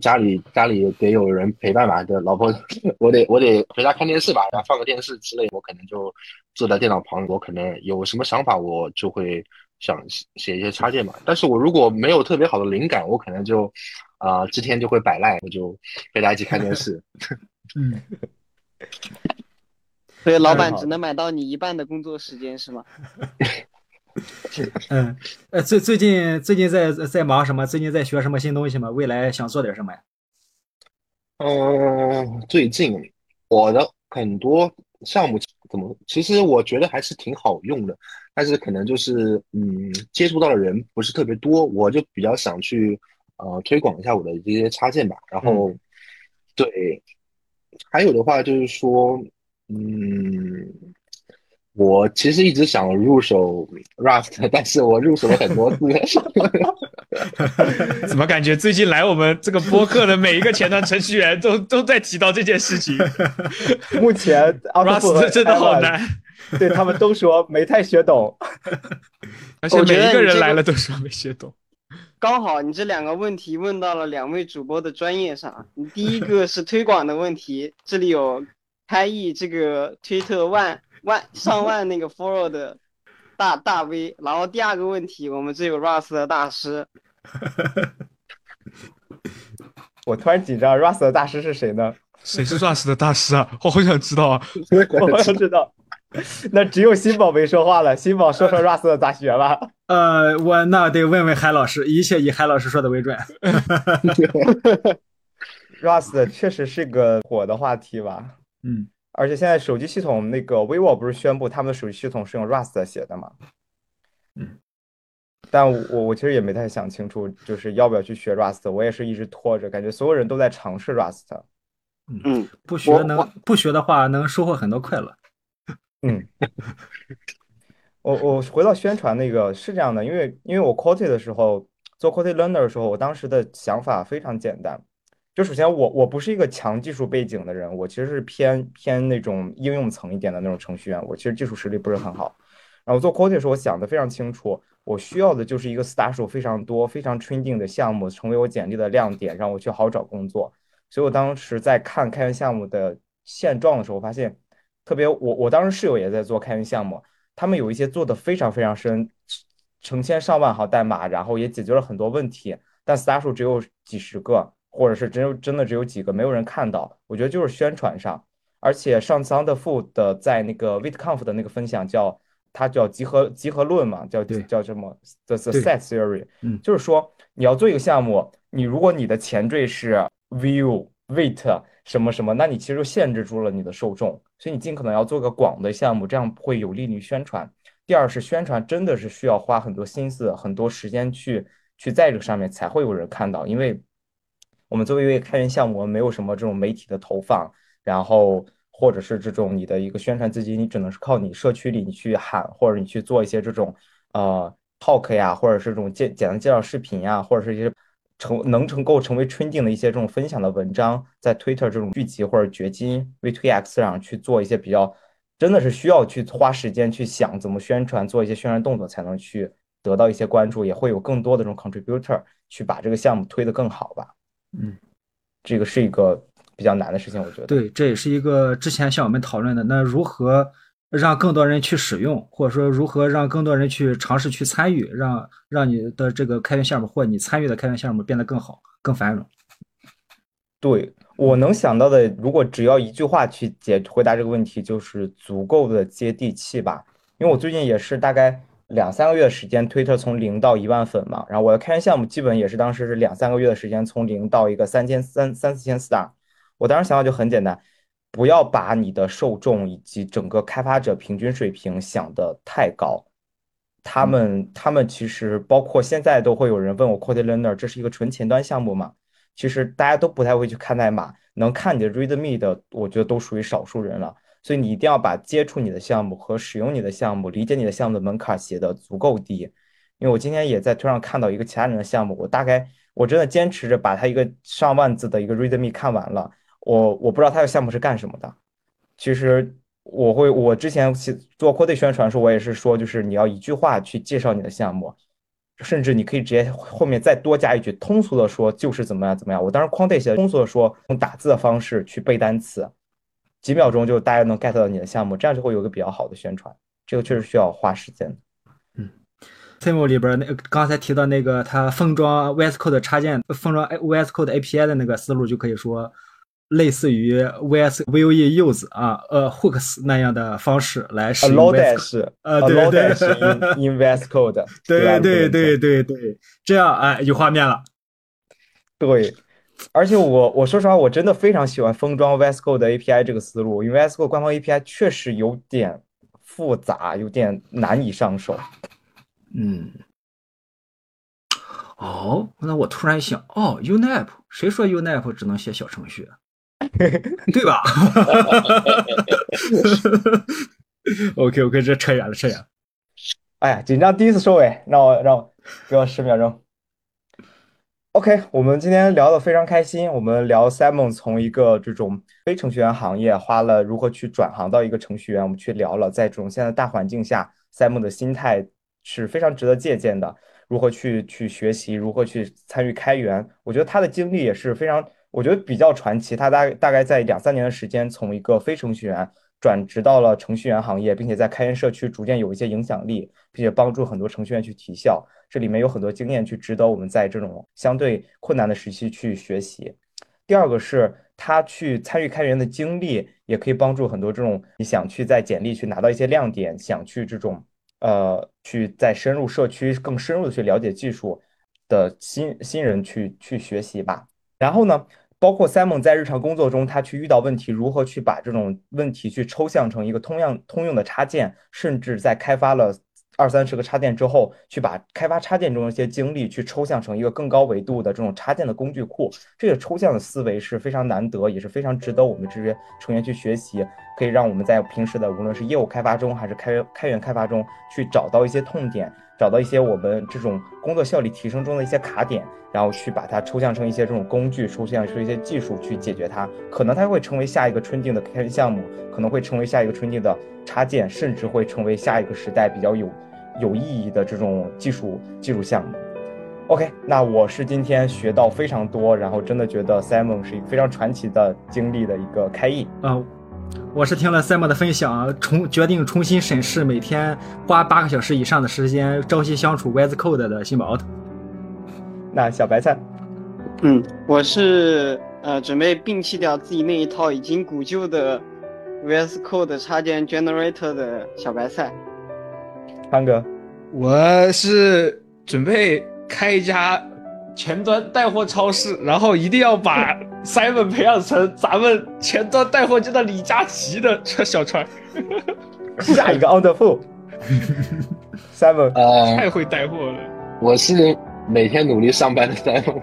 Speaker 5: 家里家里得有人陪伴吧，就老婆，我得我得回家看电视吧，然后放个电视之类，我可能就坐在电脑旁，我可能有什么想法，我就会想写一些插件嘛。但是我如果没有特别好的灵感，我可能就啊、呃，这天就会摆烂，我就陪她一起看电视。
Speaker 3: 嗯，
Speaker 1: 所以老板只能买到你一半的工作时间是吗？
Speaker 3: 嗯，呃，最最近最近在在忙什么？最近在学什么新东西吗？未来想做点什么呀？
Speaker 5: 嗯，最近我的很多项目怎么，其实我觉得还是挺好用的，但是可能就是嗯，接触到的人不是特别多，我就比较想去呃推广一下我的这些插件吧。然后对，还有的话就是说，嗯，我其实一直想入手 Rust，但是我入手了很多次。
Speaker 4: 怎么感觉最近来我们这个播客的每一个前端程序员都都在提到这件事情
Speaker 2: 目前
Speaker 4: Rust 真的好难，
Speaker 2: 对他们都说没太学懂。
Speaker 4: 而且每一个人来了都说没学懂。
Speaker 1: 刚好你这两个问题问到了两位主播的专业上。你第一个是推广的问题，这里有开译这个推特万万上万那个 follow 的大大 V，然后第二个问题，我们这有 Rust 的大师，
Speaker 2: 我突然紧张，Rust 的大师是谁呢？
Speaker 4: 谁是 Rust 的大师啊？我好想知道啊！
Speaker 2: 我想知道。那只有新宝没说话了，新宝说说 Rust 的咋学吧。
Speaker 3: 呃，我那得问问海老师，一切以海老师说的为准。
Speaker 2: Rust 确实是个火的话题吧，
Speaker 3: 嗯，
Speaker 2: 而且现在手机系统那个 vivo 不是宣布他们的手机系统是用 Rust 写的吗？
Speaker 3: 嗯，
Speaker 2: 但我我其实也没太想清楚，就是要不要去学 Rust，我也是一直拖着，感觉所有人都在尝试 Rust。
Speaker 1: 嗯，
Speaker 3: 不学能不学的话，能收获很多快乐。
Speaker 2: 嗯，我我回到宣传那个是这样的，因为因为我 q u a t y 的时候做 q u a t y Learner 的时候，我当时的想法非常简单，就首先我我不是一个强技术背景的人，我其实是偏偏那种应用层一点的那种程序员，我其实技术实力不是很好。然后做 Qt 的时候，我想的非常清楚，我需要的就是一个 star 数非常多、非常 trending 的项目，成为我简历的亮点，让我去好找工作。所以我当时在看开源项目的现状的时候，发现特别我我当时室友也在做开源项目，他们有一些做的非常非常深，成千上万行代码，然后也解决了很多问题，但 star 数只有几十个，或者是真有真的只有几个，没有人看到。我觉得就是宣传上，而且上次 Underfoot 的在那个 VitConf 的那个分享叫它叫集合集合论嘛，叫叫什么 the the
Speaker 3: 对
Speaker 2: set theory，
Speaker 3: 嗯
Speaker 2: 就是说你要做一个项目，你如果你的前缀是 view wait 什么什么，那你其实就限制住了你的受众，所以你尽可能要做个广的项目，这样会有利于宣传。第二是宣传真的是需要花很多心思、很多时间去去在这个上面才会有人看到，因为我们作为一个开源项目，我们没有什么这种媒体的投放，然后或者是这种你的一个宣传资金，你只能是靠你社区里你去喊，或者你去做一些这种呃 talk 呀，或者是这种简简单介绍视频呀，或者是一些成能成够成为 trending 的一些这种分享的文章，在 Twitter 这种聚集或者掘金 V2X 上去做一些比较，真的是需要去花时间去想怎么宣传，做一些宣传动作才能去得到一些关注，也会有更多的这种 contributor 去把这个项目推得更好吧。
Speaker 3: 嗯，
Speaker 2: 这个是一个比较难的事情，我觉得。
Speaker 3: 对，这也是一个之前像我们讨论的，那如何让更多人去使用，或者说如何让更多人去尝试去参与，让让你的这个开源项目或你参与的开源项目变得更好、更繁荣。
Speaker 2: 对，我能想到的，如果只要一句话去解回答这个问题，就是足够的接地气吧。因为我最近也是大概两三个月的时间，推特从零到一万粉嘛，然后我的开源项目基本也是当时是两三个月的时间，从零到一个三千三三四千 star。我当时想法就很简单，不要把你的受众以及整个开发者平均水平想的太高。他们他们其实包括现在都会有人问我 c o d e Learner 这是一个纯前端项目吗？其实大家都不太会去看代码，能看你的 README 的，我觉得都属于少数人了。所以你一定要把接触你的项目和使用你的项目、理解你的项目的门槛写得足够低。因为我今天也在推上看到一个其他人的项目，我大概我真的坚持着把他一个上万字的一个 README 看完了。我我不知道他的项目是干什么的。其实我会，我之前做 Code 宣传的时候，我也是说，就是你要一句话去介绍你的项目。甚至你可以直接后面再多加一句通俗的说，就是怎么样怎么样。我当时框 y 写的通俗的说，用打字的方式去背单词，几秒钟就大家能 get 到你的项目，这样就会有个比较好的宣传。这个确实需要花时间。
Speaker 3: 嗯，Sim 里边那刚才提到那个他封装 VS Code 插件，封装 VS Code API 的那个思路，就可以说。类似于 VS Vue Use 啊，呃，Hooks 那样的方式来使用
Speaker 2: VS，
Speaker 3: 呃，对对
Speaker 2: ，in VS Code，
Speaker 3: 对对对对对，这样哎，有画面了。
Speaker 2: 对，而且我我说实话，我真的非常喜欢封装 VS Code 的 API 这个思路，因为 VS Code 官方 API 确实有点复杂，有点难以上手。
Speaker 3: 嗯。哦，那我突然想，哦，UNAP，谁说 UNAP 只能写小程序？对吧？OK OK，这扯远了，扯远了。
Speaker 2: 哎呀，紧张，第一次收尾，让我让我给我十秒钟。OK，我们今天聊的非常开心。我们聊 Simon 从一个这种非程序员行业，花了如何去转行到一个程序员，我们去聊了，在这种现在大环境下，Simon 的心态是非常值得借鉴的。如何去去学习，如何去参与开源，我觉得他的经历也是非常。我觉得比较传奇，他大大概在两三年的时间，从一个非程序员转职到了程序员行业，并且在开源社区逐渐有一些影响力，并且帮助很多程序员去提效。这里面有很多经验去值得我们在这种相对困难的时期去学习。第二个是他去参与开源的经历，也可以帮助很多这种你想去在简历去拿到一些亮点，想去这种呃去再深入社区更深入的去了解技术的新新人去去学习吧。然后呢？包括 Simon 在日常工作中，他去遇到问题，如何去把这种问题去抽象成一个通样通用的插件，甚至在开发了二三十个插件之后，去把开发插件中的一些经历去抽象成一个更高维度的这种插件的工具库。这个抽象的思维是非常难得，也是非常值得我们这些成员去学习，可以让我们在平时的无论是业务开发中，还是开开源开发中，去找到一些痛点。找到一些我们这种工作效率提升中的一些卡点，然后去把它抽象成一些这种工具，抽象出一些技术去解决它。可能它会成为下一个春定的开源项目，可能会成为下一个春定的插件，甚至会成为下一个时代比较有有意义的这种技术技术项目。OK，那我是今天学到非常多，然后真的觉得 Simon 是一个非常传奇的经历的一个开译
Speaker 3: 啊。我是听了 Simon 的分享，重决定重新审视每天花八个小时以上的时间朝夕相处 VS Code 的新宝。
Speaker 2: 那小白菜，
Speaker 1: 嗯，我是呃准备摒弃掉自己那一套已经古旧的 VS Code 插件 Generator 的小白菜。
Speaker 2: 潘哥，
Speaker 4: 我是准备开一家。前端带货超市，然后一定要把 Simon 培养成咱们前端带货界的李佳琦的小川。
Speaker 2: 下一个 On the Full。Simon
Speaker 5: 啊，
Speaker 4: 太会带货了。
Speaker 5: 我是每天努力上班的 Simon。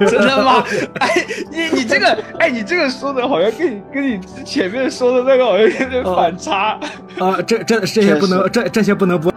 Speaker 4: 真的吗？哎，你你这个，哎，你这个说的好像跟你跟你前面说的那个好像有点反差。
Speaker 3: 啊，这这这些不能，这这些不能播。